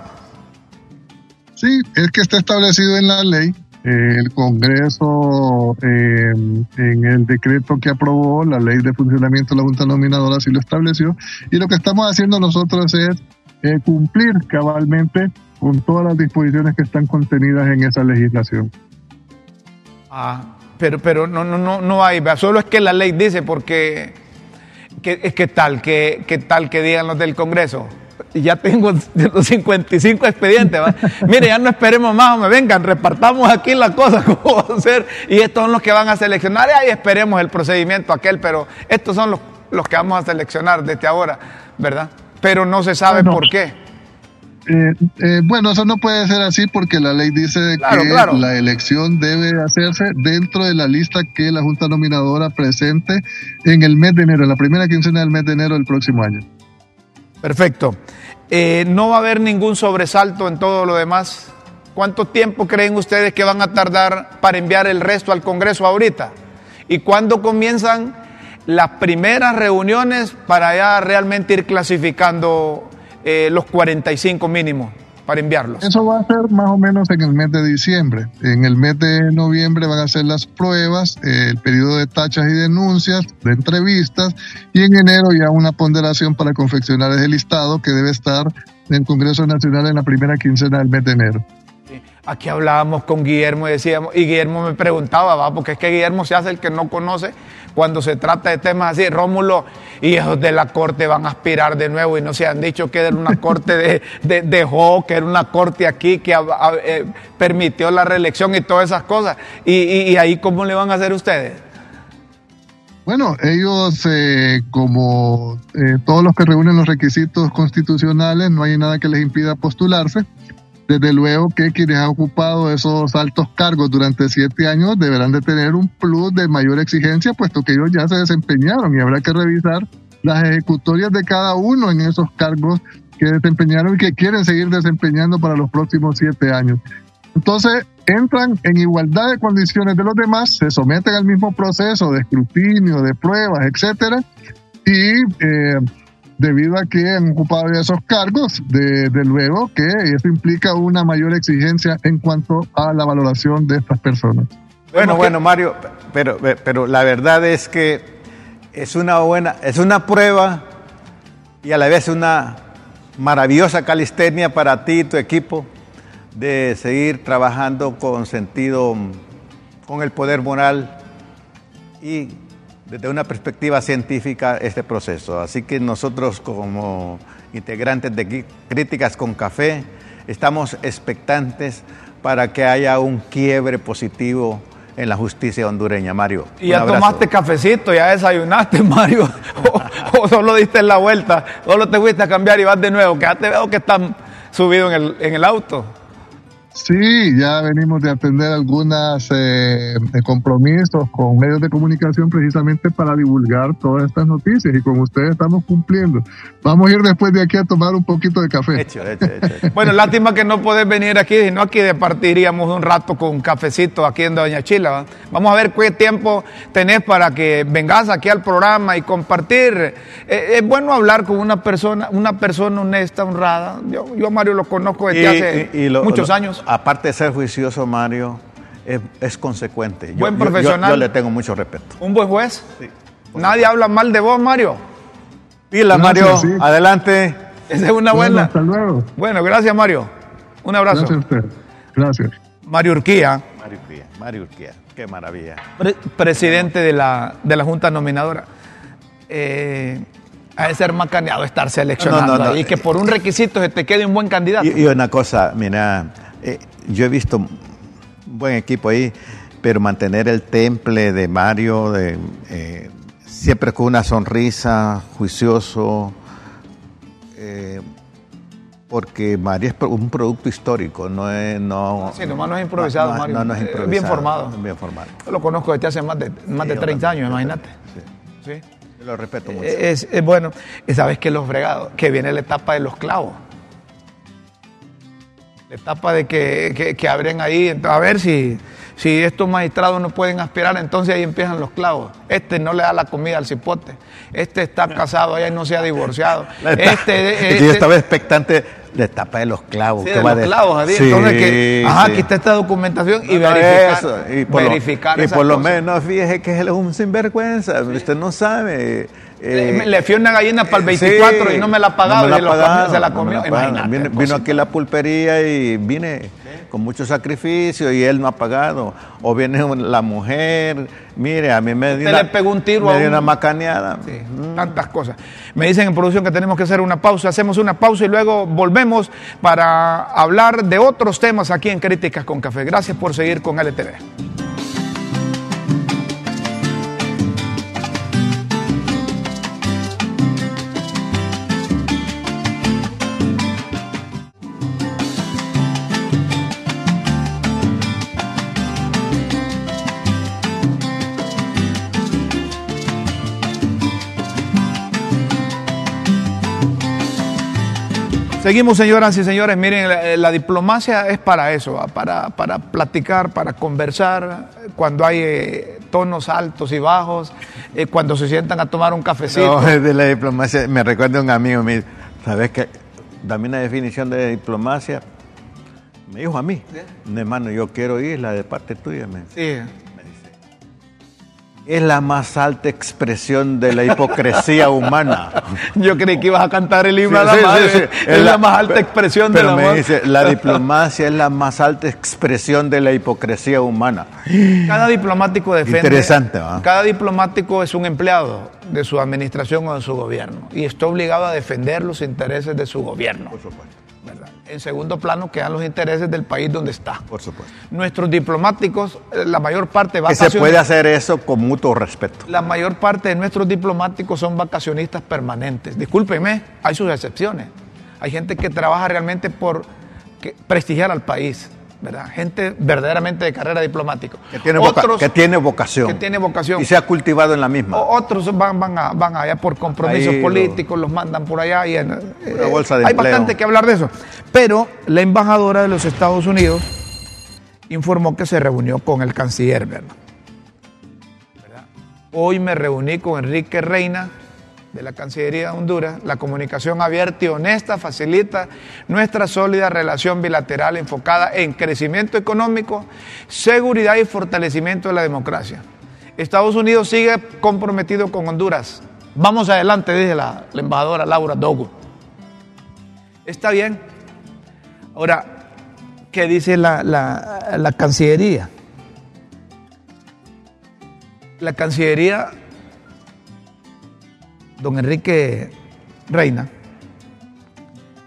[SPEAKER 3] Sí, es que está establecido en la ley. Eh, el Congreso, eh, en el decreto que aprobó, la ley de funcionamiento de la Junta Nominadora, así lo estableció. Y lo que estamos haciendo nosotros es eh, cumplir cabalmente con todas las disposiciones que están contenidas en esa legislación.
[SPEAKER 1] Ah, pero, pero no, no, no, no hay, solo es que la ley dice porque es que tal, que, tal que digan los del Congreso. ya tengo los 55 expedientes. Mire, ya no esperemos más, me vengan, repartamos aquí la cosa, cómo va a ser. Y estos son los que van a seleccionar. Y ahí esperemos el procedimiento aquel, pero estos son los, los que vamos a seleccionar desde ahora, ¿verdad? Pero no se sabe por qué.
[SPEAKER 3] Eh, eh, bueno, eso no puede ser así porque la ley dice que la elección debe hacerse dentro de la lista que la Junta Nominadora presente en el mes de enero, en la primera quincena del mes de enero del próximo año.
[SPEAKER 1] Perfecto. Eh, no va a haber ningún sobresalto en todo lo demás. ¿Cuánto tiempo creen ustedes que van a tardar para enviar el resto al Congreso ahorita? ¿Y cuándo comienzan las primeras reuniones para ya realmente ir clasificando eh, los 45 mínimos para enviarlos?
[SPEAKER 3] Eso va a ser más o menos en el mes de diciembre. En el mes de noviembre van a ser las pruebas, eh, el periodo de tachas y denuncias, de entrevistas, y en enero ya una ponderación para confeccionar el listado que debe estar en el Congreso Nacional en la primera quincena del mes de enero.
[SPEAKER 1] Aquí hablábamos con Guillermo y decíamos, y Guillermo me preguntaba, va, porque es que Guillermo se hace el que no conoce cuando se trata de temas así. Rómulo y esos de la corte van a aspirar de nuevo y no se han dicho que era una corte de, de, que era una corte aquí que eh, permitió la reelección y todas esas cosas. Y, ahí, ¿cómo le van a hacer ustedes?
[SPEAKER 3] Bueno, ellos, eh, como eh, todos los que reúnen los requisitos constitucionales, no hay nada que les impida postularse. Desde luego que quienes han ocupado esos altos cargos durante siete años deberán de tener un plus de mayor exigencia, puesto que ellos ya se desempeñaron y habrá que revisar las ejecutorias de cada uno en esos cargos que desempeñaron y que quieren seguir desempeñando para los próximos siete años. Entonces, entran en igualdad de condiciones de los demás, se someten al mismo proceso de escrutinio, de pruebas, etcétera, y eh, debido a que han ocupado esos cargos, de, luego que eso implica una mayor exigencia en cuanto a la valoración de estas personas.
[SPEAKER 2] Bueno, bueno, Mario, pero, pero la verdad es que es una buena, es una prueba y a la vez una maravillosa calistenia para ti y tu equipo de seguir trabajando con sentido, con el poder moral y desde una perspectiva científica este proceso. Así que nosotros como integrantes de Críticas con Café estamos expectantes para que haya un quiebre positivo en la justicia hondureña, Mario.
[SPEAKER 1] ¿Y ya tomaste cafecito, ya desayunaste, Mario? o, solo diste la vuelta? ¿Solo te fuiste a cambiar y vas de nuevo? Que ya te veo que están subido en el, en el auto.
[SPEAKER 3] Sí, ya venimos de atender algunos eh, compromisos con medios de comunicación precisamente para divulgar todas estas noticias y con ustedes estamos cumpliendo. Vamos a ir después de aquí a tomar un poquito de café. Hecho,
[SPEAKER 1] hecho, hecho. bueno, lástima que no podés venir aquí, sino aquí departiríamos un rato con un cafecito aquí en Doña Chila. Vamos a ver qué tiempo tenés para que vengas aquí al programa y compartir. Eh, es bueno hablar con una persona, una persona honesta, honrada. Yo, yo Mario lo conozco desde hace muchos años
[SPEAKER 2] aparte de ser juicioso, Mario, es, consecuente.
[SPEAKER 1] Buen profesional.
[SPEAKER 2] Yo, le tengo mucho respeto.
[SPEAKER 1] ¿Un buen juez? Sí. Nadie habla mal de vos, Mario.
[SPEAKER 2] Pila, Mario. Adelante.
[SPEAKER 1] Esa es una buena.
[SPEAKER 3] hasta luego.
[SPEAKER 1] Bueno, gracias, Mario. Un abrazo.
[SPEAKER 3] Gracias a usted. Gracias.
[SPEAKER 1] Mario Urquía.
[SPEAKER 2] Mario Urquía. Mario Urquía. Qué maravilla.
[SPEAKER 1] presidente de la, de la Junta Nominadora. Eh, a ser macaneado estar seleccionando y que por un requisito se te quede un buen candidato.
[SPEAKER 2] y una cosa, mira, eh, yo he visto un buen equipo ahí, pero mantener el temple de Mario, de, eh, siempre con una sonrisa, juicioso, eh, porque Mario es un producto histórico, no es... No,
[SPEAKER 1] sí, nomás no es improvisado, Mario. No, es improvisado. Bien formado.
[SPEAKER 2] Bien formado.
[SPEAKER 1] Yo lo conozco desde hace más de, más de 30 años, imagínate.
[SPEAKER 2] Sí. sí. Yo lo respeto mucho.
[SPEAKER 1] Es, es bueno. Sabes que los fregados, que viene la etapa de los clavos la etapa de que, que, abren ahí, a ver si, si estos magistrados no pueden aspirar, entonces ahí empiezan los clavos. Este no le da la comida al cipote, este está casado allá y no se ha divorciado. Este,
[SPEAKER 2] yo estaba expectante la etapa de los clavos.
[SPEAKER 1] Sí, de los clavos, entonces que, ajá, aquí está esta documentación y verificar,
[SPEAKER 2] y por verificar lo, Y por lo menos fíjese que él es un sinvergüenza, usted no sabe
[SPEAKER 1] eh, le fui una gallina para el 24 y no me la ha pagado y se la comió.
[SPEAKER 2] vino, aquí la pulpería y vine con mucho sacrificio y él no ha pagado. O viene la mujer, mire, a mí me dio, una,
[SPEAKER 1] le pegó un tiro
[SPEAKER 2] me
[SPEAKER 1] a
[SPEAKER 2] dio una macaneada.
[SPEAKER 1] Sí, tantas cosas. Me dicen en producción que tenemos que hacer una pausa. Hacemos una pausa y luego volvemos para hablar de otros temas aquí en Críticas con Café. Gracias por seguir con LTV. Seguimos, señoras y señores. Miren, la, la diplomacia es para eso, para, para platicar, para conversar, cuando hay eh, tonos altos y bajos, eh, cuando se sientan a tomar un cafecito.
[SPEAKER 2] No, es de la diplomacia. Me recuerda un amigo, me dice, ¿sabes qué? Dame una definición de diplomacia. Me dijo a mí, "No, hermano, yo quiero irla de parte tuya. Me.
[SPEAKER 1] Sí.
[SPEAKER 2] Es la más alta expresión de la hipocresía humana.
[SPEAKER 1] Yo creí que ibas a cantar el himno
[SPEAKER 2] Sí,
[SPEAKER 1] a la
[SPEAKER 2] sí,
[SPEAKER 1] madre.
[SPEAKER 2] sí, sí.
[SPEAKER 1] Es la más alta expresión
[SPEAKER 2] pero
[SPEAKER 1] del
[SPEAKER 2] me dice, la diplomacia es la más alta expresión de la hipocresía humana.
[SPEAKER 1] Cada diplomático defiende.
[SPEAKER 2] Interesante.
[SPEAKER 1] Cada diplomático es un empleado de su administración o de su gobierno y está obligado a defender los intereses de su gobierno.
[SPEAKER 2] Por supuesto.
[SPEAKER 1] En segundo plano quedan los intereses del país donde está.
[SPEAKER 2] por supuesto.
[SPEAKER 1] Nuestros diplomáticos, eh, la mayor parte vacaciones,
[SPEAKER 2] se puede hacer eso con mutuo respeto.
[SPEAKER 1] la mayor parte de nuestros diplomáticos son vacacionistas permanentes. Discúlpenme, hay sus excepciones. Hay gente que trabaja realmente por prestigiar al país, ¿verdad? Gente verdaderamente de carrera diplomática.
[SPEAKER 2] Que tiene, voca-
[SPEAKER 1] Otros
[SPEAKER 2] que tiene vocación.
[SPEAKER 1] que tiene vocación.
[SPEAKER 2] Y se ha cultivado en la misma.
[SPEAKER 1] O- Otros van, van, a- van allá por compromisos
[SPEAKER 2] Ahí lo-
[SPEAKER 1] políticos, los mandan por allá. Y en- eh,
[SPEAKER 2] bolsa de
[SPEAKER 1] hay
[SPEAKER 2] empleo.
[SPEAKER 1] bastante que hablar de eso. Pero la embajadora de los Estados Unidos informó que se reunió con el canciller, ¿verdad? ¿Verdad? Hoy me reuní con Enrique Reina de la Cancillería de Honduras. La comunicación abierta y honesta facilita nuestra sólida relación bilateral enfocada en crecimiento económico, seguridad y fortalecimiento de la democracia. Estados Unidos sigue comprometido con Honduras. Vamos adelante, dice la, embajadora Laura Dogo. Está bien. Ahora, ¿qué dice la- la Cancillería? La Cancillería, don Enrique Reina,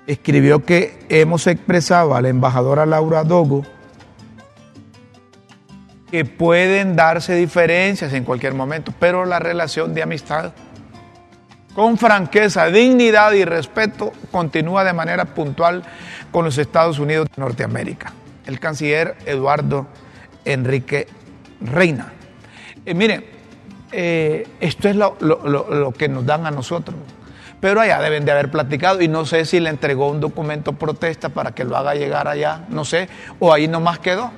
[SPEAKER 1] escribió que hemos expresado a la embajadora Laura Dogo que pueden darse diferencias en cualquier momento, pero la relación de amistad con franqueza, dignidad y respeto continúa de manera puntual con los Estados Unidos de Norteamérica. El canciller Eduardo Enrique Reina. Eh, miren, eh, esto es lo, lo- lo- lo que nos dan a nosotros. Pero allá deben de haber platicado y no sé si le entregó un documento protesta para que lo haga llegar allá, no sé, o ahí nomás quedó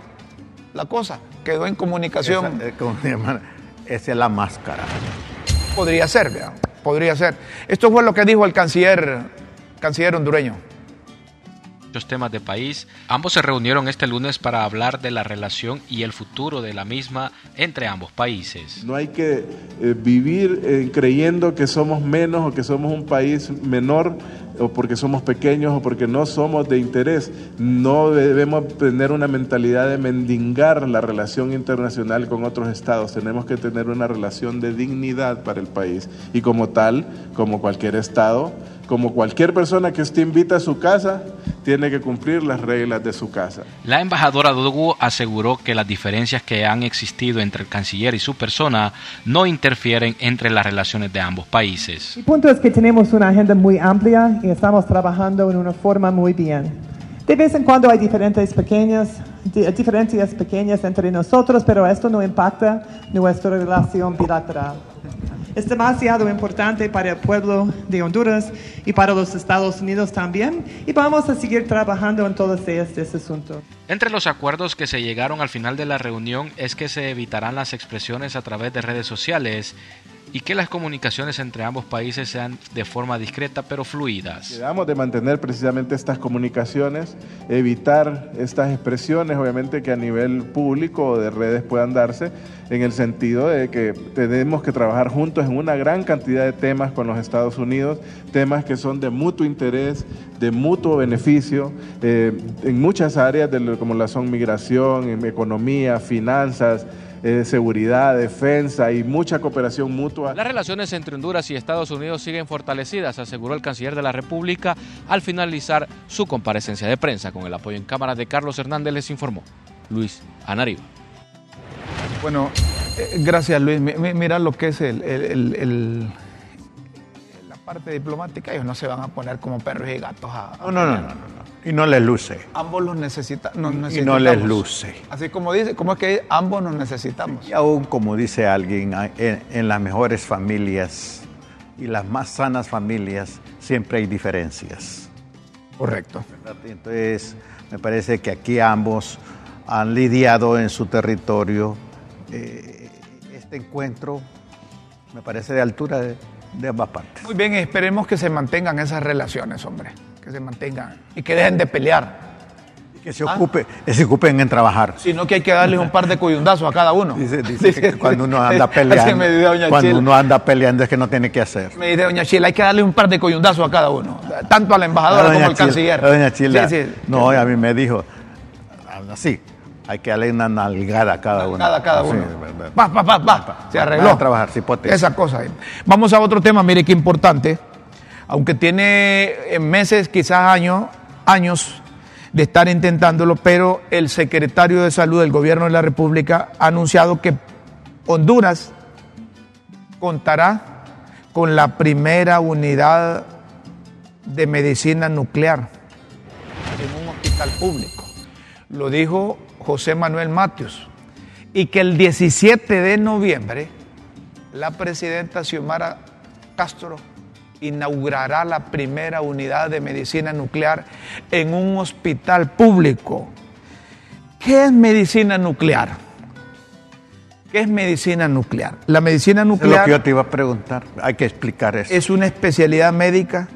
[SPEAKER 1] la cosa, quedó en comunicación.
[SPEAKER 2] Esa, eh, como se llama, esa es la máscara.
[SPEAKER 1] Podría ser, ¿verdad? podría ser. Esto fue lo que dijo el canciller, canciller hondureño.
[SPEAKER 4] Muchos temas de país. Ambos se reunieron este lunes para hablar de la relación y el futuro de la misma entre ambos países.
[SPEAKER 5] No hay que eh, vivir eh, creyendo que somos menos o que somos un país menor o porque somos pequeños o porque no somos de interés. No debemos tener una mentalidad de mendigar la relación internacional con otros estados. Tenemos que tener una relación de dignidad para el país. Y como tal, como cualquier estado, como cualquier persona que usted invita a su casa, tiene que cumplir las reglas de su casa.
[SPEAKER 4] La embajadora Dogu aseguró que las diferencias que han existido entre el canciller y su persona no interfieren entre las relaciones de ambos países.
[SPEAKER 6] Mi punto es que tenemos una agenda muy amplia y estamos trabajando en una forma muy bien. De vez en cuando hay diferentes pequeñas, di- diferencias pequeñas entre nosotros, pero esto no impacta nuestra relación bilateral. Es demasiado importante para el pueblo de Honduras y para los Estados Unidos también, y vamos a seguir trabajando en todos este asunto.
[SPEAKER 4] Entre los acuerdos que se llegaron al final de la reunión es que se evitarán las expresiones a través de redes sociales y que las comunicaciones entre ambos países sean de forma discreta pero fluidas.
[SPEAKER 5] Quedamos de mantener precisamente estas comunicaciones, evitar estas expresiones, obviamente que a nivel público o de redes puedan darse, en el sentido de que tenemos que trabajar juntos en una gran cantidad de temas con los Estados Unidos, temas que son de mutuo interés, de mutuo beneficio, eh, en muchas áreas como la son migración, economía, finanzas, eh, seguridad, defensa y mucha cooperación mutua.
[SPEAKER 4] Las relaciones entre Honduras y Estados Unidos siguen fortalecidas, aseguró el canciller de la República al finalizar su comparecencia de prensa. Con el apoyo en cámara de Carlos Hernández les informó Luis Anariba.
[SPEAKER 1] Bueno, eh, gracias Luis. Mira lo que es el, la parte diplomática. Ellos no se van a poner como perros y gatos a...
[SPEAKER 2] no, no, no. no. Y no les luce.
[SPEAKER 1] Ambos los necesita, necesitamos.
[SPEAKER 2] Y no les luce.
[SPEAKER 1] Así como dice, ¿cómo es que ambos nos necesitamos?
[SPEAKER 2] Y aún como dice alguien, en, las mejores familias y las más sanas familias siempre hay diferencias.
[SPEAKER 1] Correcto.
[SPEAKER 2] Entonces, me parece que aquí ambos han lidiado en su territorio. Eh, este encuentro me parece de altura de, de ambas partes.
[SPEAKER 1] Muy bien, esperemos que se mantengan esas relaciones, hombre que se mantengan y que dejen de pelear.
[SPEAKER 2] Y que se, ocupe, se ocupen en trabajar.
[SPEAKER 1] Sino que hay que darles un par de coyundazos a cada uno.
[SPEAKER 2] Dice, que cuando uno anda peleando, cuando uno anda peleando es que no tiene que hacer.
[SPEAKER 1] Me dice doña Chila, hay que darle un par de coyundazos a cada uno, tanto a la embajadora como al canciller.
[SPEAKER 2] Doña Chila, no, a mí me dijo, así, hay que darle una nalgada a cada uno.
[SPEAKER 1] A cada uno. Va, va, va, va. Se arregló.
[SPEAKER 2] a trabajar,
[SPEAKER 1] Esa cosa. Vamos a otro tema, mire qué importante aunque tiene eh, meses, quizás años, años de estar intentándolo, pero el secretario de Salud del Gobierno de la República ha anunciado que Honduras contará con la primera unidad de medicina nuclear en un hospital público. Lo dijo José Manuel Matios. Y que el 17 de noviembre la presidenta Xiomara Castro inaugurará la primera unidad de medicina nuclear en un hospital público. ¿Qué es medicina nuclear? ¿Qué es medicina nuclear? La medicina nuclear... Es
[SPEAKER 2] lo que yo te iba a preguntar, hay que explicar eso.
[SPEAKER 1] Es una especialidad médica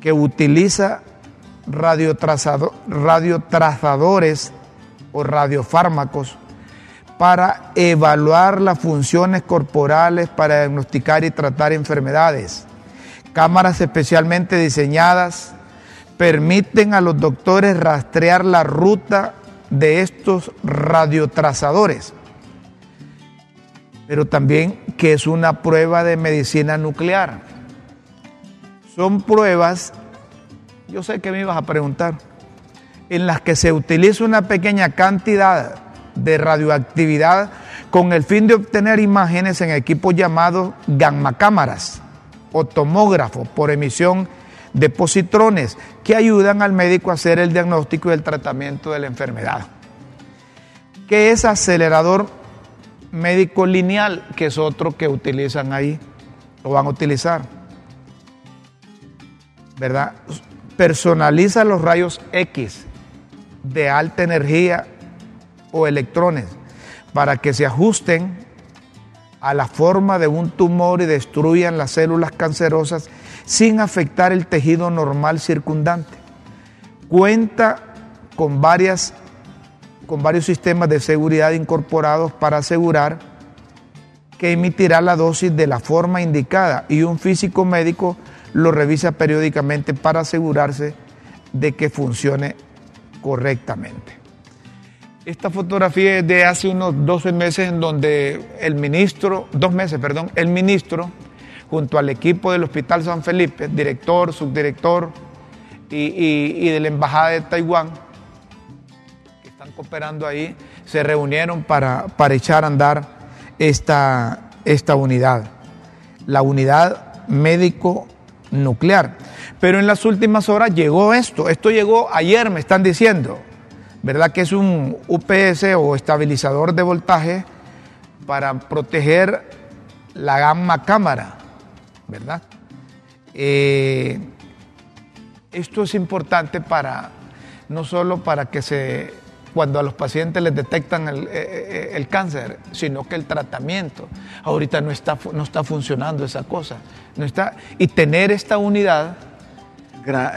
[SPEAKER 1] que utiliza radiotrazadores o radiofármacos para evaluar las funciones corporales, para diagnosticar y tratar enfermedades. Cámaras especialmente diseñadas permiten a los doctores rastrear la ruta de estos radiotrazadores, pero también que es una prueba de medicina nuclear. Son pruebas, yo sé que me ibas a preguntar, en las que se utiliza una pequeña cantidad de radioactividad con el fin de obtener imágenes en equipos llamados gamma cámaras o tomógrafo por emisión de positrones que ayudan al médico a hacer el diagnóstico y el tratamiento de la enfermedad. ¿Qué es acelerador médico lineal? Que es otro que utilizan ahí, lo van a utilizar. ¿Verdad? Personaliza los rayos X de alta energía o electrones para que se ajusten a la forma de un tumor y destruyan las células cancerosas sin afectar el tejido normal circundante. Cuenta con, varias, con varios sistemas de seguridad incorporados para asegurar que emitirá la dosis de la forma indicada y un físico médico lo revisa periódicamente para asegurarse de que funcione correctamente. Esta fotografía es de hace unos 12 meses en donde el ministro, dos meses, perdón, el ministro, junto al equipo del Hospital San Felipe, director, subdirector y, de la Embajada de Taiwán, que están cooperando ahí, se reunieron para, para echar a andar esta, esta unidad, la unidad médico nuclear. Pero en las últimas horas llegó esto, esto llegó ayer, me están diciendo, ¿verdad? Que es un UPS o estabilizador de voltaje para proteger la gamma cámara, ¿verdad? Eh, esto es importante para, no solo para que se cuando a los pacientes les detectan el, eh, eh, el cáncer, sino que el tratamiento. Ahorita no está, no está funcionando esa cosa. No está, y tener esta unidad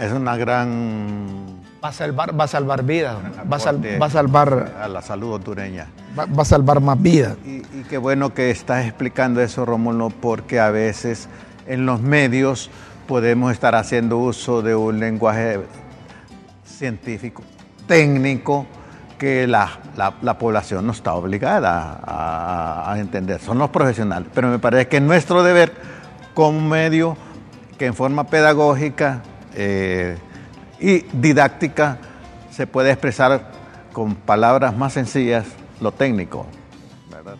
[SPEAKER 2] Es una gran
[SPEAKER 1] va a salvar, va a salvar vidas, va a, sal-
[SPEAKER 2] aporte
[SPEAKER 1] va a salvar,
[SPEAKER 2] a la salud hondureña.
[SPEAKER 1] va, va a salvar más vidas.
[SPEAKER 2] Y, y qué bueno que estás explicando eso, Rómulo, porque a veces en los medios podemos estar haciendo uso de un lenguaje científico, técnico, que la, la- la población no está obligada a, a entender. Son los profesionales. Pero me parece que es nuestro deber como medio que en forma pedagógica eh, y didáctica se puede expresar con palabras más sencillas lo técnico. ¿verdad?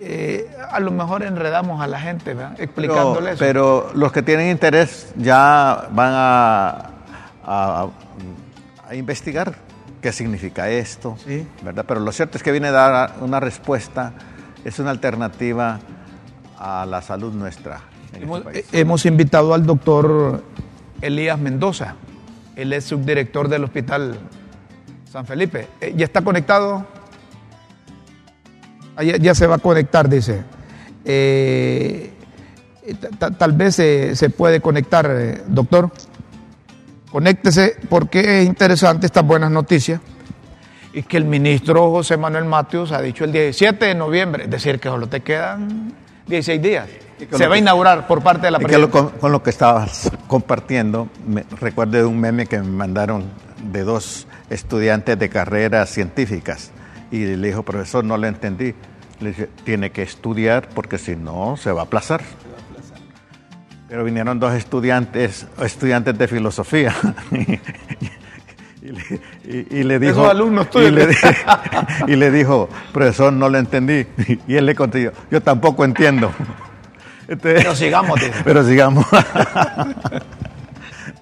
[SPEAKER 1] Eh, a lo mejor enredamos a la gente, ¿verdad?
[SPEAKER 2] Pero,
[SPEAKER 1] explicándole eso.
[SPEAKER 2] pero los que tienen interés ya van a, a- a investigar qué significa esto,
[SPEAKER 1] Sí.
[SPEAKER 2] ¿verdad? Pero lo cierto es que viene a dar una respuesta, es una alternativa a la salud nuestra en
[SPEAKER 1] Hemos,
[SPEAKER 2] este país.
[SPEAKER 1] eh, hemos invitado al doctor Elías Mendoza. Él es subdirector del Hospital San Felipe. Eh, ¿Ya está conectado? Ah, ya, se va a conectar, dice. Eh, ta- ta- tal vez se, se puede conectar, eh, doctor. Conéctese porque es interesante estas buenas noticias. Y que el ministro José Manuel Mateos ha dicho el 17 de noviembre, es decir, que solo te quedan 16 días. Se va a inaugurar por parte de la
[SPEAKER 2] Y que lo- con, con lo que estabas compartiendo, me, recuerdo de un meme que me mandaron de dos estudiantes de carreras científicas. Y le dijo, profesor, no le entendí. Le dije, tiene que estudiar porque si no, se va a aplazar. Pero vinieron dos estudiantes, estudiantes de filosofía. y, le, y- y le dijo,
[SPEAKER 1] Esos alumnos tuyos.
[SPEAKER 2] Y le, y le dijo, profesor, no le entendí. Y él le contestó, yo tampoco entiendo. Entonces-
[SPEAKER 1] Pero sigamos, dice.
[SPEAKER 2] pero sigamos.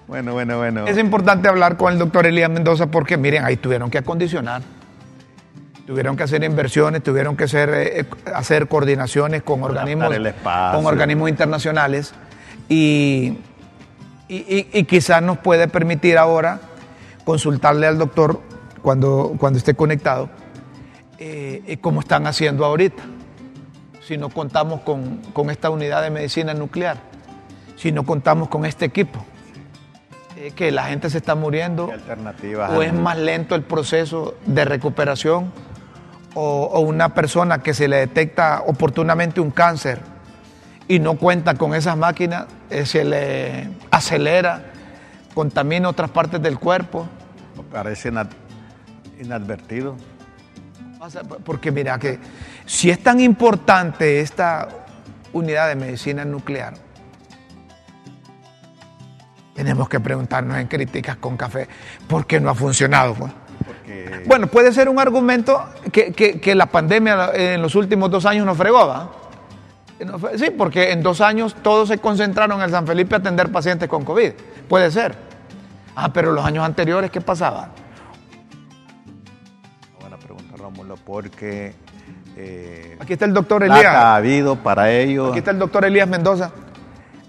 [SPEAKER 2] bueno, bueno, bueno.
[SPEAKER 1] Es importante hablar con el doctor Elías Mendoza porque, miren, ahí tuvieron que acondicionar, tuvieron que hacer inversiones, tuvieron que hacer, eh, hacer coordinaciones con organismos, con organismos internacionales y, y, y- y quizás nos puede permitir ahora consultarle al doctor cuando, cuando esté conectado eh, eh, cómo están haciendo ahorita. Si no contamos con, con esta unidad de medicina nuclear, si no contamos con este equipo eh, que la gente se está muriendo
[SPEAKER 2] ¿Qué alternativas
[SPEAKER 1] o es más lento el proceso de recuperación o, o una persona que se le detecta oportunamente un cáncer y no cuenta con esas máquinas, eh, se le acelera, contamina otras partes del cuerpo.
[SPEAKER 2] Parece inad- inadvertido.
[SPEAKER 1] Pasa- Porque mira que si es tan importante esta unidad de medicina nuclear, tenemos que preguntarnos en críticas con café por qué no ha funcionado. pues?
[SPEAKER 2] Porque
[SPEAKER 1] Bueno, puede ser un argumento que, que- que la pandemia en los últimos dos años nos fregó, ¿va? Sí, porque en dos años todos se concentraron en San Felipe a atender pacientes con COVID. Puede ser. Ah, pero los años anteriores, ¿qué pasaba?
[SPEAKER 2] Porque eh,
[SPEAKER 1] Aquí está el doctor Elías.
[SPEAKER 2] ha habido para ello.
[SPEAKER 1] Aquí está el doctor Elías Mendoza.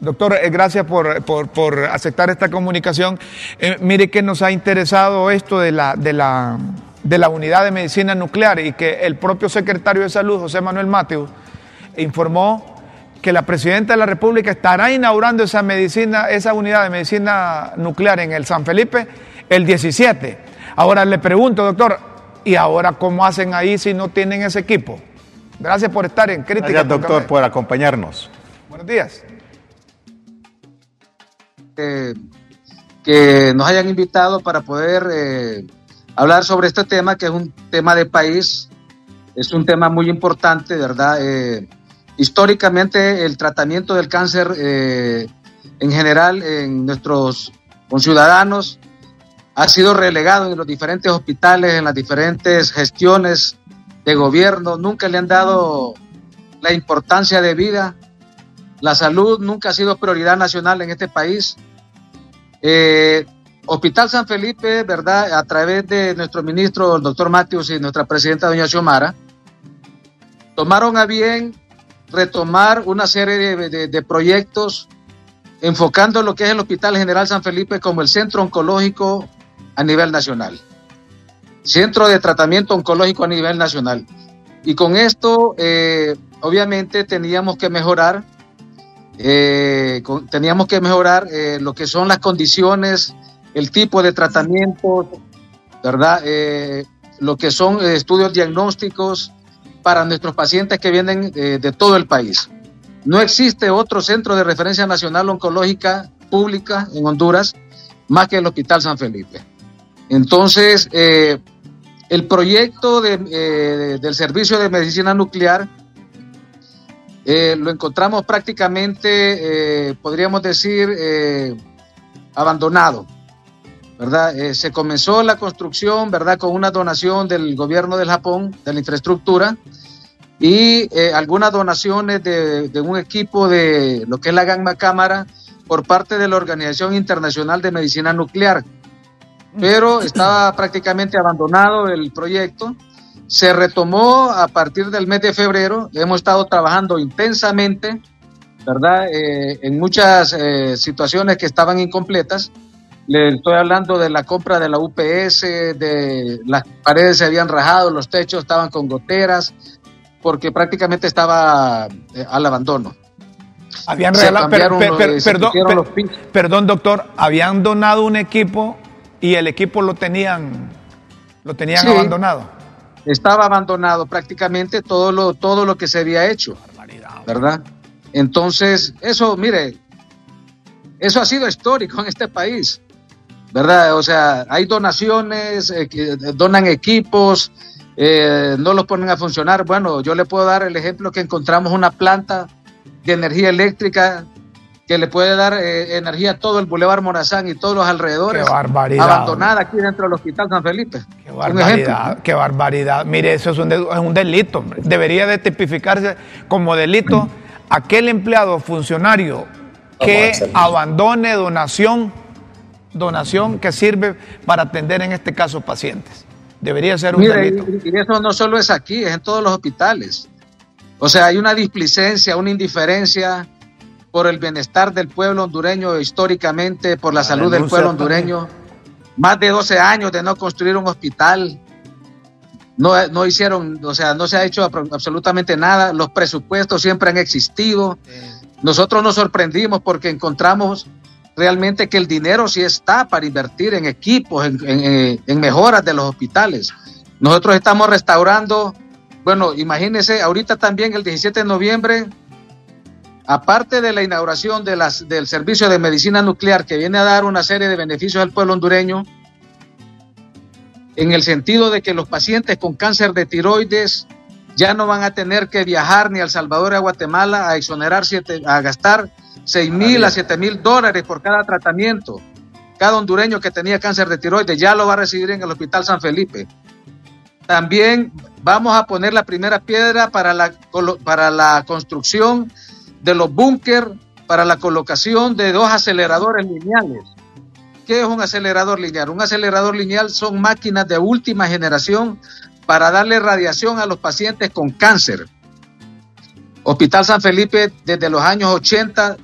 [SPEAKER 1] Doctor, eh, gracias por, por- por aceptar esta comunicación. Eh, mire que nos ha interesado esto de la, de, la, de la unidad de medicina nuclear y que el propio secretario de Salud, José Manuel Mateus, informó que la presidenta de la República estará inaugurando esa medicina, esa unidad de medicina nuclear en el San Felipe el 17. Ahora le pregunto, doctor, ¿y ahora cómo hacen ahí si no tienen ese equipo? Gracias por estar en Crítica.
[SPEAKER 2] Gracias, doctor,
[SPEAKER 1] Café.
[SPEAKER 2] por acompañarnos.
[SPEAKER 1] Buenos días.
[SPEAKER 7] eh, que nos hayan invitado para poder eh, hablar sobre este tema, que es un tema de país, es un tema muy importante, ¿verdad? Eh, históricamente el tratamiento del cáncer eh, en general en nuestros conciudadanos ha sido relegado en los diferentes hospitales, en las diferentes gestiones de gobierno, nunca le han dado la importancia de vida. La salud nunca ha sido prioridad nacional en este país. Eh, Hospital San Felipe, ¿verdad? A través de nuestro ministro, el doctor Matius, y nuestra presidenta, doña Xiomara, tomaron a bien retomar una serie de, proyectos enfocando lo que es el Hospital General San Felipe como el centro oncológico a nivel nacional. centro de tratamiento oncológico a nivel nacional. Y con esto, eh, obviamente, teníamos que mejorar, eh, teníamos que mejorar eh, lo que son las condiciones, el tipo de tratamiento, ¿verdad? lo que son estudios diagnósticos para nuestros pacientes que vienen de todo el país. No existe otro centro de referencia nacional oncológica pública en Honduras más que el Hospital San Felipe. Entonces, eh, el proyecto eh, del Servicio de Medicina Nuclear eh, lo encontramos prácticamente, podríamos decir, abandonado. ¿verdad? se comenzó la construcción, ¿verdad? Con una donación del gobierno del Japón, de la infraestructura, y algunas donaciones de, de, un equipo de lo que es la Gamma Cámara por parte de la Organización Internacional de Medicina Nuclear, pero estaba prácticamente abandonado el proyecto. Se retomó a partir del mes de febrero. Hemos estado trabajando intensamente, ¿verdad? Eh, en muchas eh, situaciones que estaban incompletas. Le estoy hablando de la compra de la UPS, de las paredes se habían rajado, los techos estaban con goteras, porque prácticamente estaba eh, al abandono.
[SPEAKER 1] Habían regalado, perdón, perdón, doctor, habían donado un equipo y el equipo lo tenían, lo tenían abandonado.
[SPEAKER 7] Estaba abandonado prácticamente todo lo, todo lo que se había hecho. ¿Verdad? Entonces, eso, mire, eso ha sido histórico en este país. ¿Verdad? O sea, hay donaciones, eh, donan equipos, eh, no los ponen a funcionar. Bueno, yo le puedo dar el ejemplo que encontramos una planta de energía eléctrica que le puede dar eh, energía a todo el Boulevard Morazán y todos los alrededores.
[SPEAKER 1] Qué barbaridad.
[SPEAKER 7] Abandonada aquí dentro del Hospital San Felipe.
[SPEAKER 1] Qué barbaridad, qué barbaridad. Mire, eso es un, es un delito. Debería de tipificarse como delito aquel empleado funcionario que abandone donación, donación que sirve para atender en este caso pacientes. Debería ser un delito.
[SPEAKER 7] Y, y eso no solo es aquí, es en todos los hospitales. O sea, hay una displicencia, una indiferencia por el bienestar del pueblo hondureño históricamente, por la salud del pueblo hondureño. Más de 12 años de no construir un hospital. No, no hicieron, o sea, no se ha hecho absolutamente nada. Los presupuestos siempre han existido. Nosotros nos sorprendimos porque encontramos realmente que el dinero sí está para invertir en equipos, en, en mejoras de los hospitales. Nosotros estamos restaurando, bueno, imagínense, ahorita también el 17 de noviembre aparte de la inauguración de las, del servicio de medicina nuclear que viene a dar una serie de beneficios al pueblo hondureño, en el sentido de que los pacientes con cáncer de tiroides ya no van a tener que viajar ni a El Salvador ni a Guatemala a exonerar, a gastar 6 mil a 7 mil dólares por cada tratamiento. Cada hondureño que tenía cáncer de tiroides ya lo va a recibir en el Hospital San Felipe. También vamos a poner la primera piedra para la, para la construcción de los búnker para la colocación de dos aceleradores lineales. ¿Qué es un acelerador lineal? Un acelerador lineal son máquinas de última generación para darle radiación a los pacientes con cáncer. Hospital San Felipe desde los años 80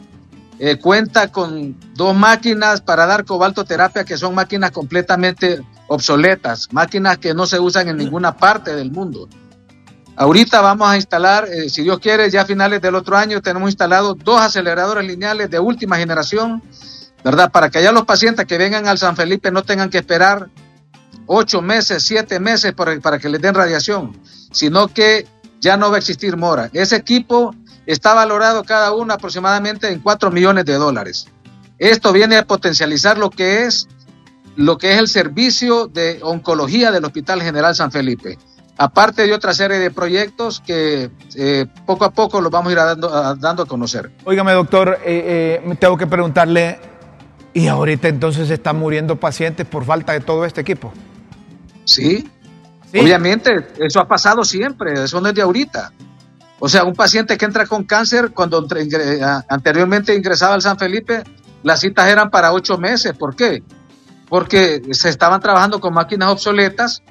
[SPEAKER 7] eh, cuenta con dos máquinas para dar cobaltoterapia que son máquinas completamente obsoletas, máquinas que no se usan en ninguna parte del mundo. Ahorita vamos a instalar, eh, si Dios quiere, ya a finales del otro año tenemos instalados dos aceleradores lineales de última generación, ¿verdad? Para que ya los pacientes que vengan al San Felipe no tengan que esperar ocho meses, siete meses para, para que les den radiación, sino que ya no va a existir mora. Ese equipo está valorado cada uno aproximadamente en cuatro millones de dólares. Esto viene a potencializar lo que es lo que es el servicio de oncología del Hospital General San Felipe aparte de otra serie de proyectos que eh, poco a poco los vamos a ir dando a, dando a conocer.
[SPEAKER 1] Óigame, doctor, eh, eh, tengo que preguntarle, ¿y ahorita entonces están muriendo pacientes por falta de todo este equipo?
[SPEAKER 7] Sí, obviamente, eso ha pasado siempre, eso no es de ahorita. O sea, un paciente que entra con cáncer, cuando anteriormente ingresaba al San Felipe, las citas eran para ocho meses. ¿Por qué? Porque se estaban trabajando con máquinas obsoletas,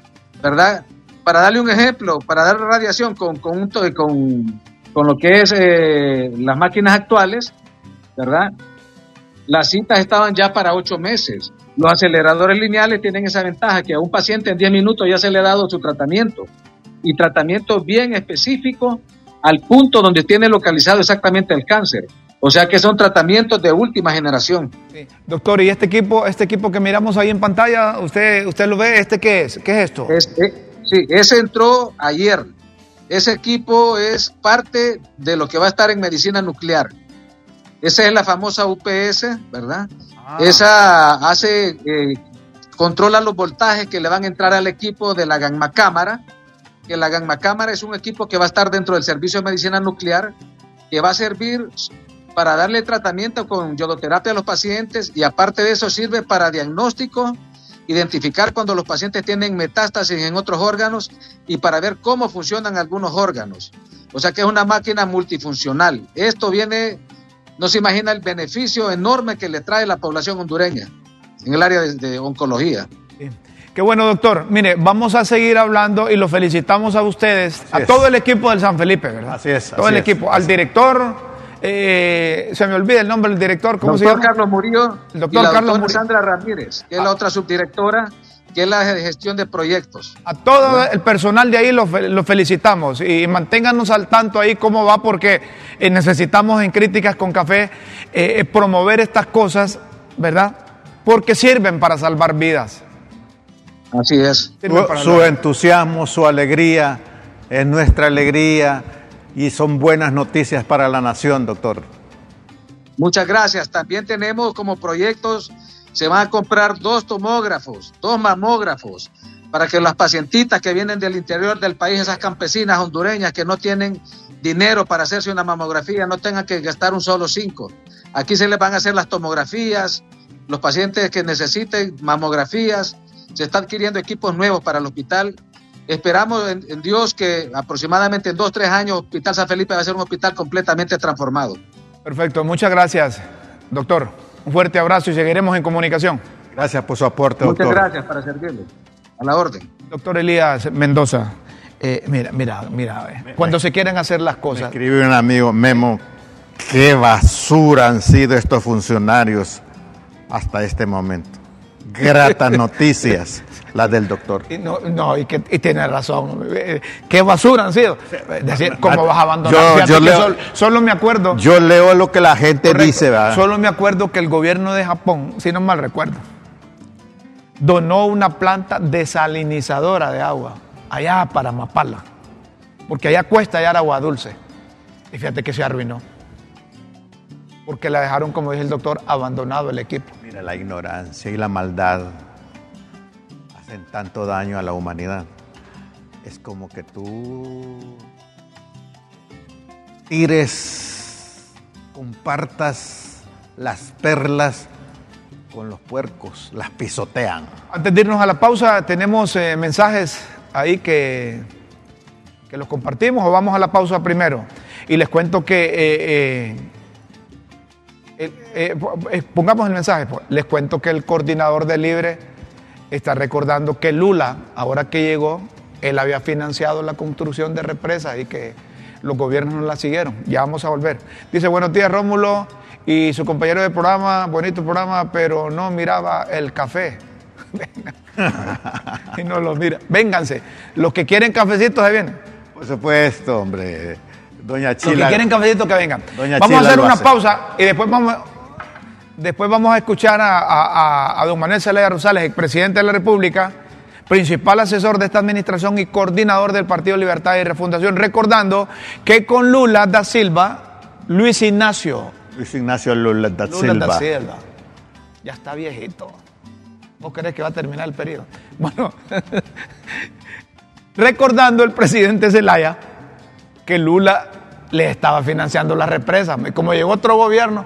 [SPEAKER 7] ¿verdad? Para darle un ejemplo, para dar radiación con, con, con, con lo que es eh, las máquinas actuales, ¿verdad? las citas estaban ya para ocho meses. Los aceleradores lineales tienen esa ventaja que a un paciente en 10 minutos ya se le ha dado su tratamiento y tratamiento bien específico al punto donde tiene localizado exactamente el cáncer. O sea que son tratamientos de última generación.
[SPEAKER 1] Doctor, ¿y este equipo, este equipo que miramos ahí en pantalla, usted, usted lo ve, este qué es? ¿Qué es esto?
[SPEAKER 7] Este, sí, ese entró ayer. Ese equipo es parte de lo que va a estar en medicina nuclear. Esa es la famosa UPS, ¿verdad? Ah. Esa hace, eh, controla los voltajes que le van a entrar al equipo de la gamma cámara, que la gamma cámara es un equipo que va a estar dentro del servicio de medicina nuclear, que va a servir para darle tratamiento con yodoterapia a los pacientes y aparte de eso sirve para diagnóstico, identificar cuando los pacientes tienen metástasis en otros órganos y para ver cómo funcionan algunos órganos. O sea que es una máquina multifuncional. Esto viene no se imagina el beneficio enorme que le trae la población hondureña en el área de, oncología.
[SPEAKER 1] Qué bueno, doctor. Mire, vamos a seguir hablando y lo felicitamos a ustedes, a todo el equipo del San Felipe, ¿verdad?
[SPEAKER 2] Así es.
[SPEAKER 1] Todo el equipo, al director, eh, se me olvida el nombre del director, ¿cómo se llama?
[SPEAKER 7] Carlos Murillo. El doctor y la Carlos Sandra Ramírez, que es la otra subdirectora que es la gestión de proyectos.
[SPEAKER 1] A todo el personal de ahí lo, felicitamos y manténganos al tanto ahí cómo va porque eh, necesitamos en Críticas con Café eh, promover estas cosas, ¿verdad? Porque sirven para salvar vidas.
[SPEAKER 7] Así es.
[SPEAKER 2] Su, entusiasmo, su alegría es nuestra alegría y son buenas noticias para la nación, doctor.
[SPEAKER 7] Muchas gracias. También tenemos como proyectos se van a comprar dos tomógrafos, dos mamógrafos, para que las pacientitas que vienen del interior del país, esas campesinas hondureñas que no tienen dinero para hacerse una mamografía, no tengan que gastar un solo cinco. Aquí se les van a hacer las tomografías, los pacientes que necesiten mamografías, se están adquiriendo equipos nuevos para el hospital. Esperamos en, en Dios que aproximadamente en dos, tres años Hospital San Felipe va a ser un hospital completamente transformado.
[SPEAKER 1] Perfecto, muchas gracias, doctor. Un fuerte abrazo y seguiremos en comunicación.
[SPEAKER 2] Gracias por su aporte,
[SPEAKER 7] doctor. Muchas gracias para servirle. A la orden.
[SPEAKER 1] Doctor Elías Mendoza, eh, mira, mira, mira, eh, cuando se quieren hacer las cosas.
[SPEAKER 2] Me escribió un amigo, Memo, qué basura han sido estos funcionarios hasta este momento. Gratas noticias las del doctor.
[SPEAKER 1] no, no, y, que, y tiene razón. ¿Qué basura han sido? Es decir, ¿cómo vas a abandonar?
[SPEAKER 2] Yo, leo,
[SPEAKER 1] solo, me acuerdo.
[SPEAKER 2] Yo leo lo que la gente dice, ¿verdad?
[SPEAKER 1] Solo me acuerdo que el gobierno de Japón, si no mal recuerdo, donó una planta desalinizadora de agua allá para Mapala. Porque allá cuesta hallar agua dulce. Y fíjate que se arruinó. Porque la dejaron, como dice el doctor, abandonado el equipo.
[SPEAKER 2] Mira la ignorancia y la maldad hacen tanto daño a la humanidad. Es como que tú tires, compartas las perlas con los puercos, las pisotean.
[SPEAKER 1] Antes de irnos a la pausa, tenemos eh, mensajes ahí que, que los compartimos o vamos a la pausa primero. Y les cuento que, eh, eh, pongamos el mensaje, les cuento que el coordinador de Libre está recordando que Lula, ahora que llegó, él había financiado la construcción de represas y que los gobiernos no la siguieron. Ya vamos a volver. Dice, buenos días Rómulo y su compañero de programa, bonito programa, pero no miraba el café. y no lo mira. Vénganse. Los que quieren cafecitos, se vienen.
[SPEAKER 2] Por supuesto, hombre. Doña Chila.
[SPEAKER 1] Los que quieren cafecitos, que vengan. vamos a hacer una pausa y después vamos Después vamos a escuchar a, don Manuel Zelaya Rosales, presidente de la República, principal asesor de esta administración y coordinador del Partido Libertad y Refundación, recordando que con Lula da Silva, Luis Ignacio.
[SPEAKER 2] Luis Ignacio Lula da Silva. Lula da Silva.
[SPEAKER 1] Ya está viejito. ¿Vos crees que va a terminar el periodo? Bueno, recordando el presidente Zelaya que Lula le estaba financiando la represa. Como llegó otro gobierno,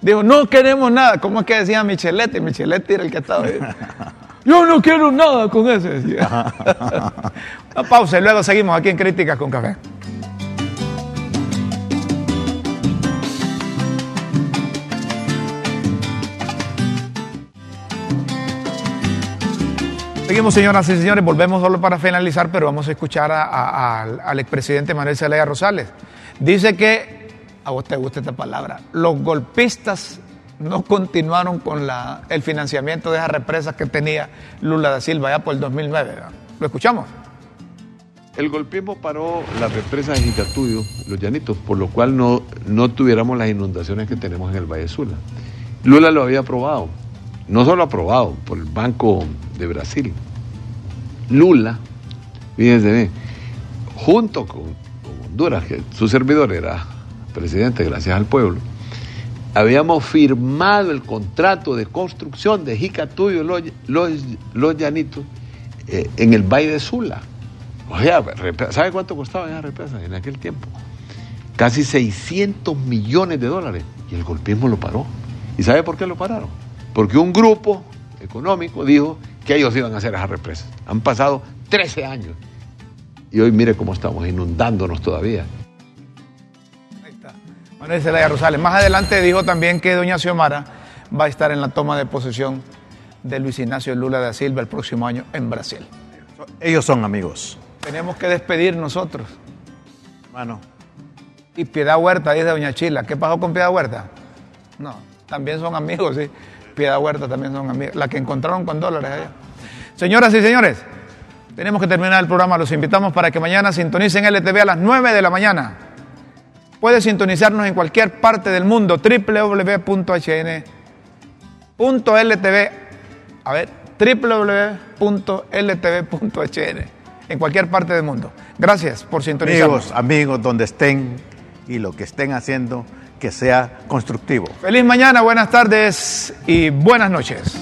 [SPEAKER 1] Dijo, no queremos nada. ¿Cómo es que decía Micheletti? Micheletti era el que estaba ahí. Yo no quiero nada con ese. Decía. Una pausa y luego seguimos aquí en Críticas con Café. Seguimos, señoras y señores, volvemos solo para finalizar, pero vamos a escuchar al expresidente Manuel Zelaya Rosales. Dice que a vos te gusta esta palabra, los golpistas no continuaron con el financiamiento de esas represas que tenía Lula da Silva ya por el 2009. ¿verdad? ¿Lo escuchamos?
[SPEAKER 8] El golpismo paró las represas de Jicatuyo, los llanitos, por lo cual no, no tuviéramos las inundaciones que tenemos en el Valle Sula. Lula lo había aprobado, no solo aprobado por el Banco de Brasil. Lula, fíjense bien, junto con, con Honduras, que su servidor era presidente gracias al pueblo, habíamos firmado el contrato de construcción de Jicatuyo, los, los, llanitos, eh, en el Valle de Sula. O sea, ¿sabe cuánto costaba esa represa en aquel tiempo? Casi 600 millones de dólares. Y el golpismo lo paró. ¿Y sabe por qué lo pararon? Porque un grupo económico dijo que ellos iban a hacer esas represas. Han pasado 13 años. Y hoy mire cómo estamos, inundándonos todavía.
[SPEAKER 1] Manuel Zelaya Rosales. Más adelante dijo también que doña Xiomara va a estar en la toma de posesión de Luis Ignacio Lula da Silva el próximo año en Brasil.
[SPEAKER 2] Ellos son amigos.
[SPEAKER 1] Tenemos que despedir nosotros.
[SPEAKER 2] Hermano.
[SPEAKER 1] Y Piedad Huerta, dice doña Chila. ¿Qué pasó con Piedad Huerta? No, también son amigos, sí. Piedad Huerta también son amigos. La que encontraron con dólares allá. Señoras y señores, tenemos que terminar el programa. Los invitamos para que mañana sintonicen LTV a las 9 de la mañana. Puede sintonizarnos en cualquier parte del mundo. www.hn.ltv. A ver, www.ltv.hn. En cualquier parte del mundo. Gracias por sintonizarnos.
[SPEAKER 2] Amigos, amigos, donde estén y lo que estén haciendo, que sea constructivo.
[SPEAKER 1] Feliz mañana, buenas tardes y buenas noches.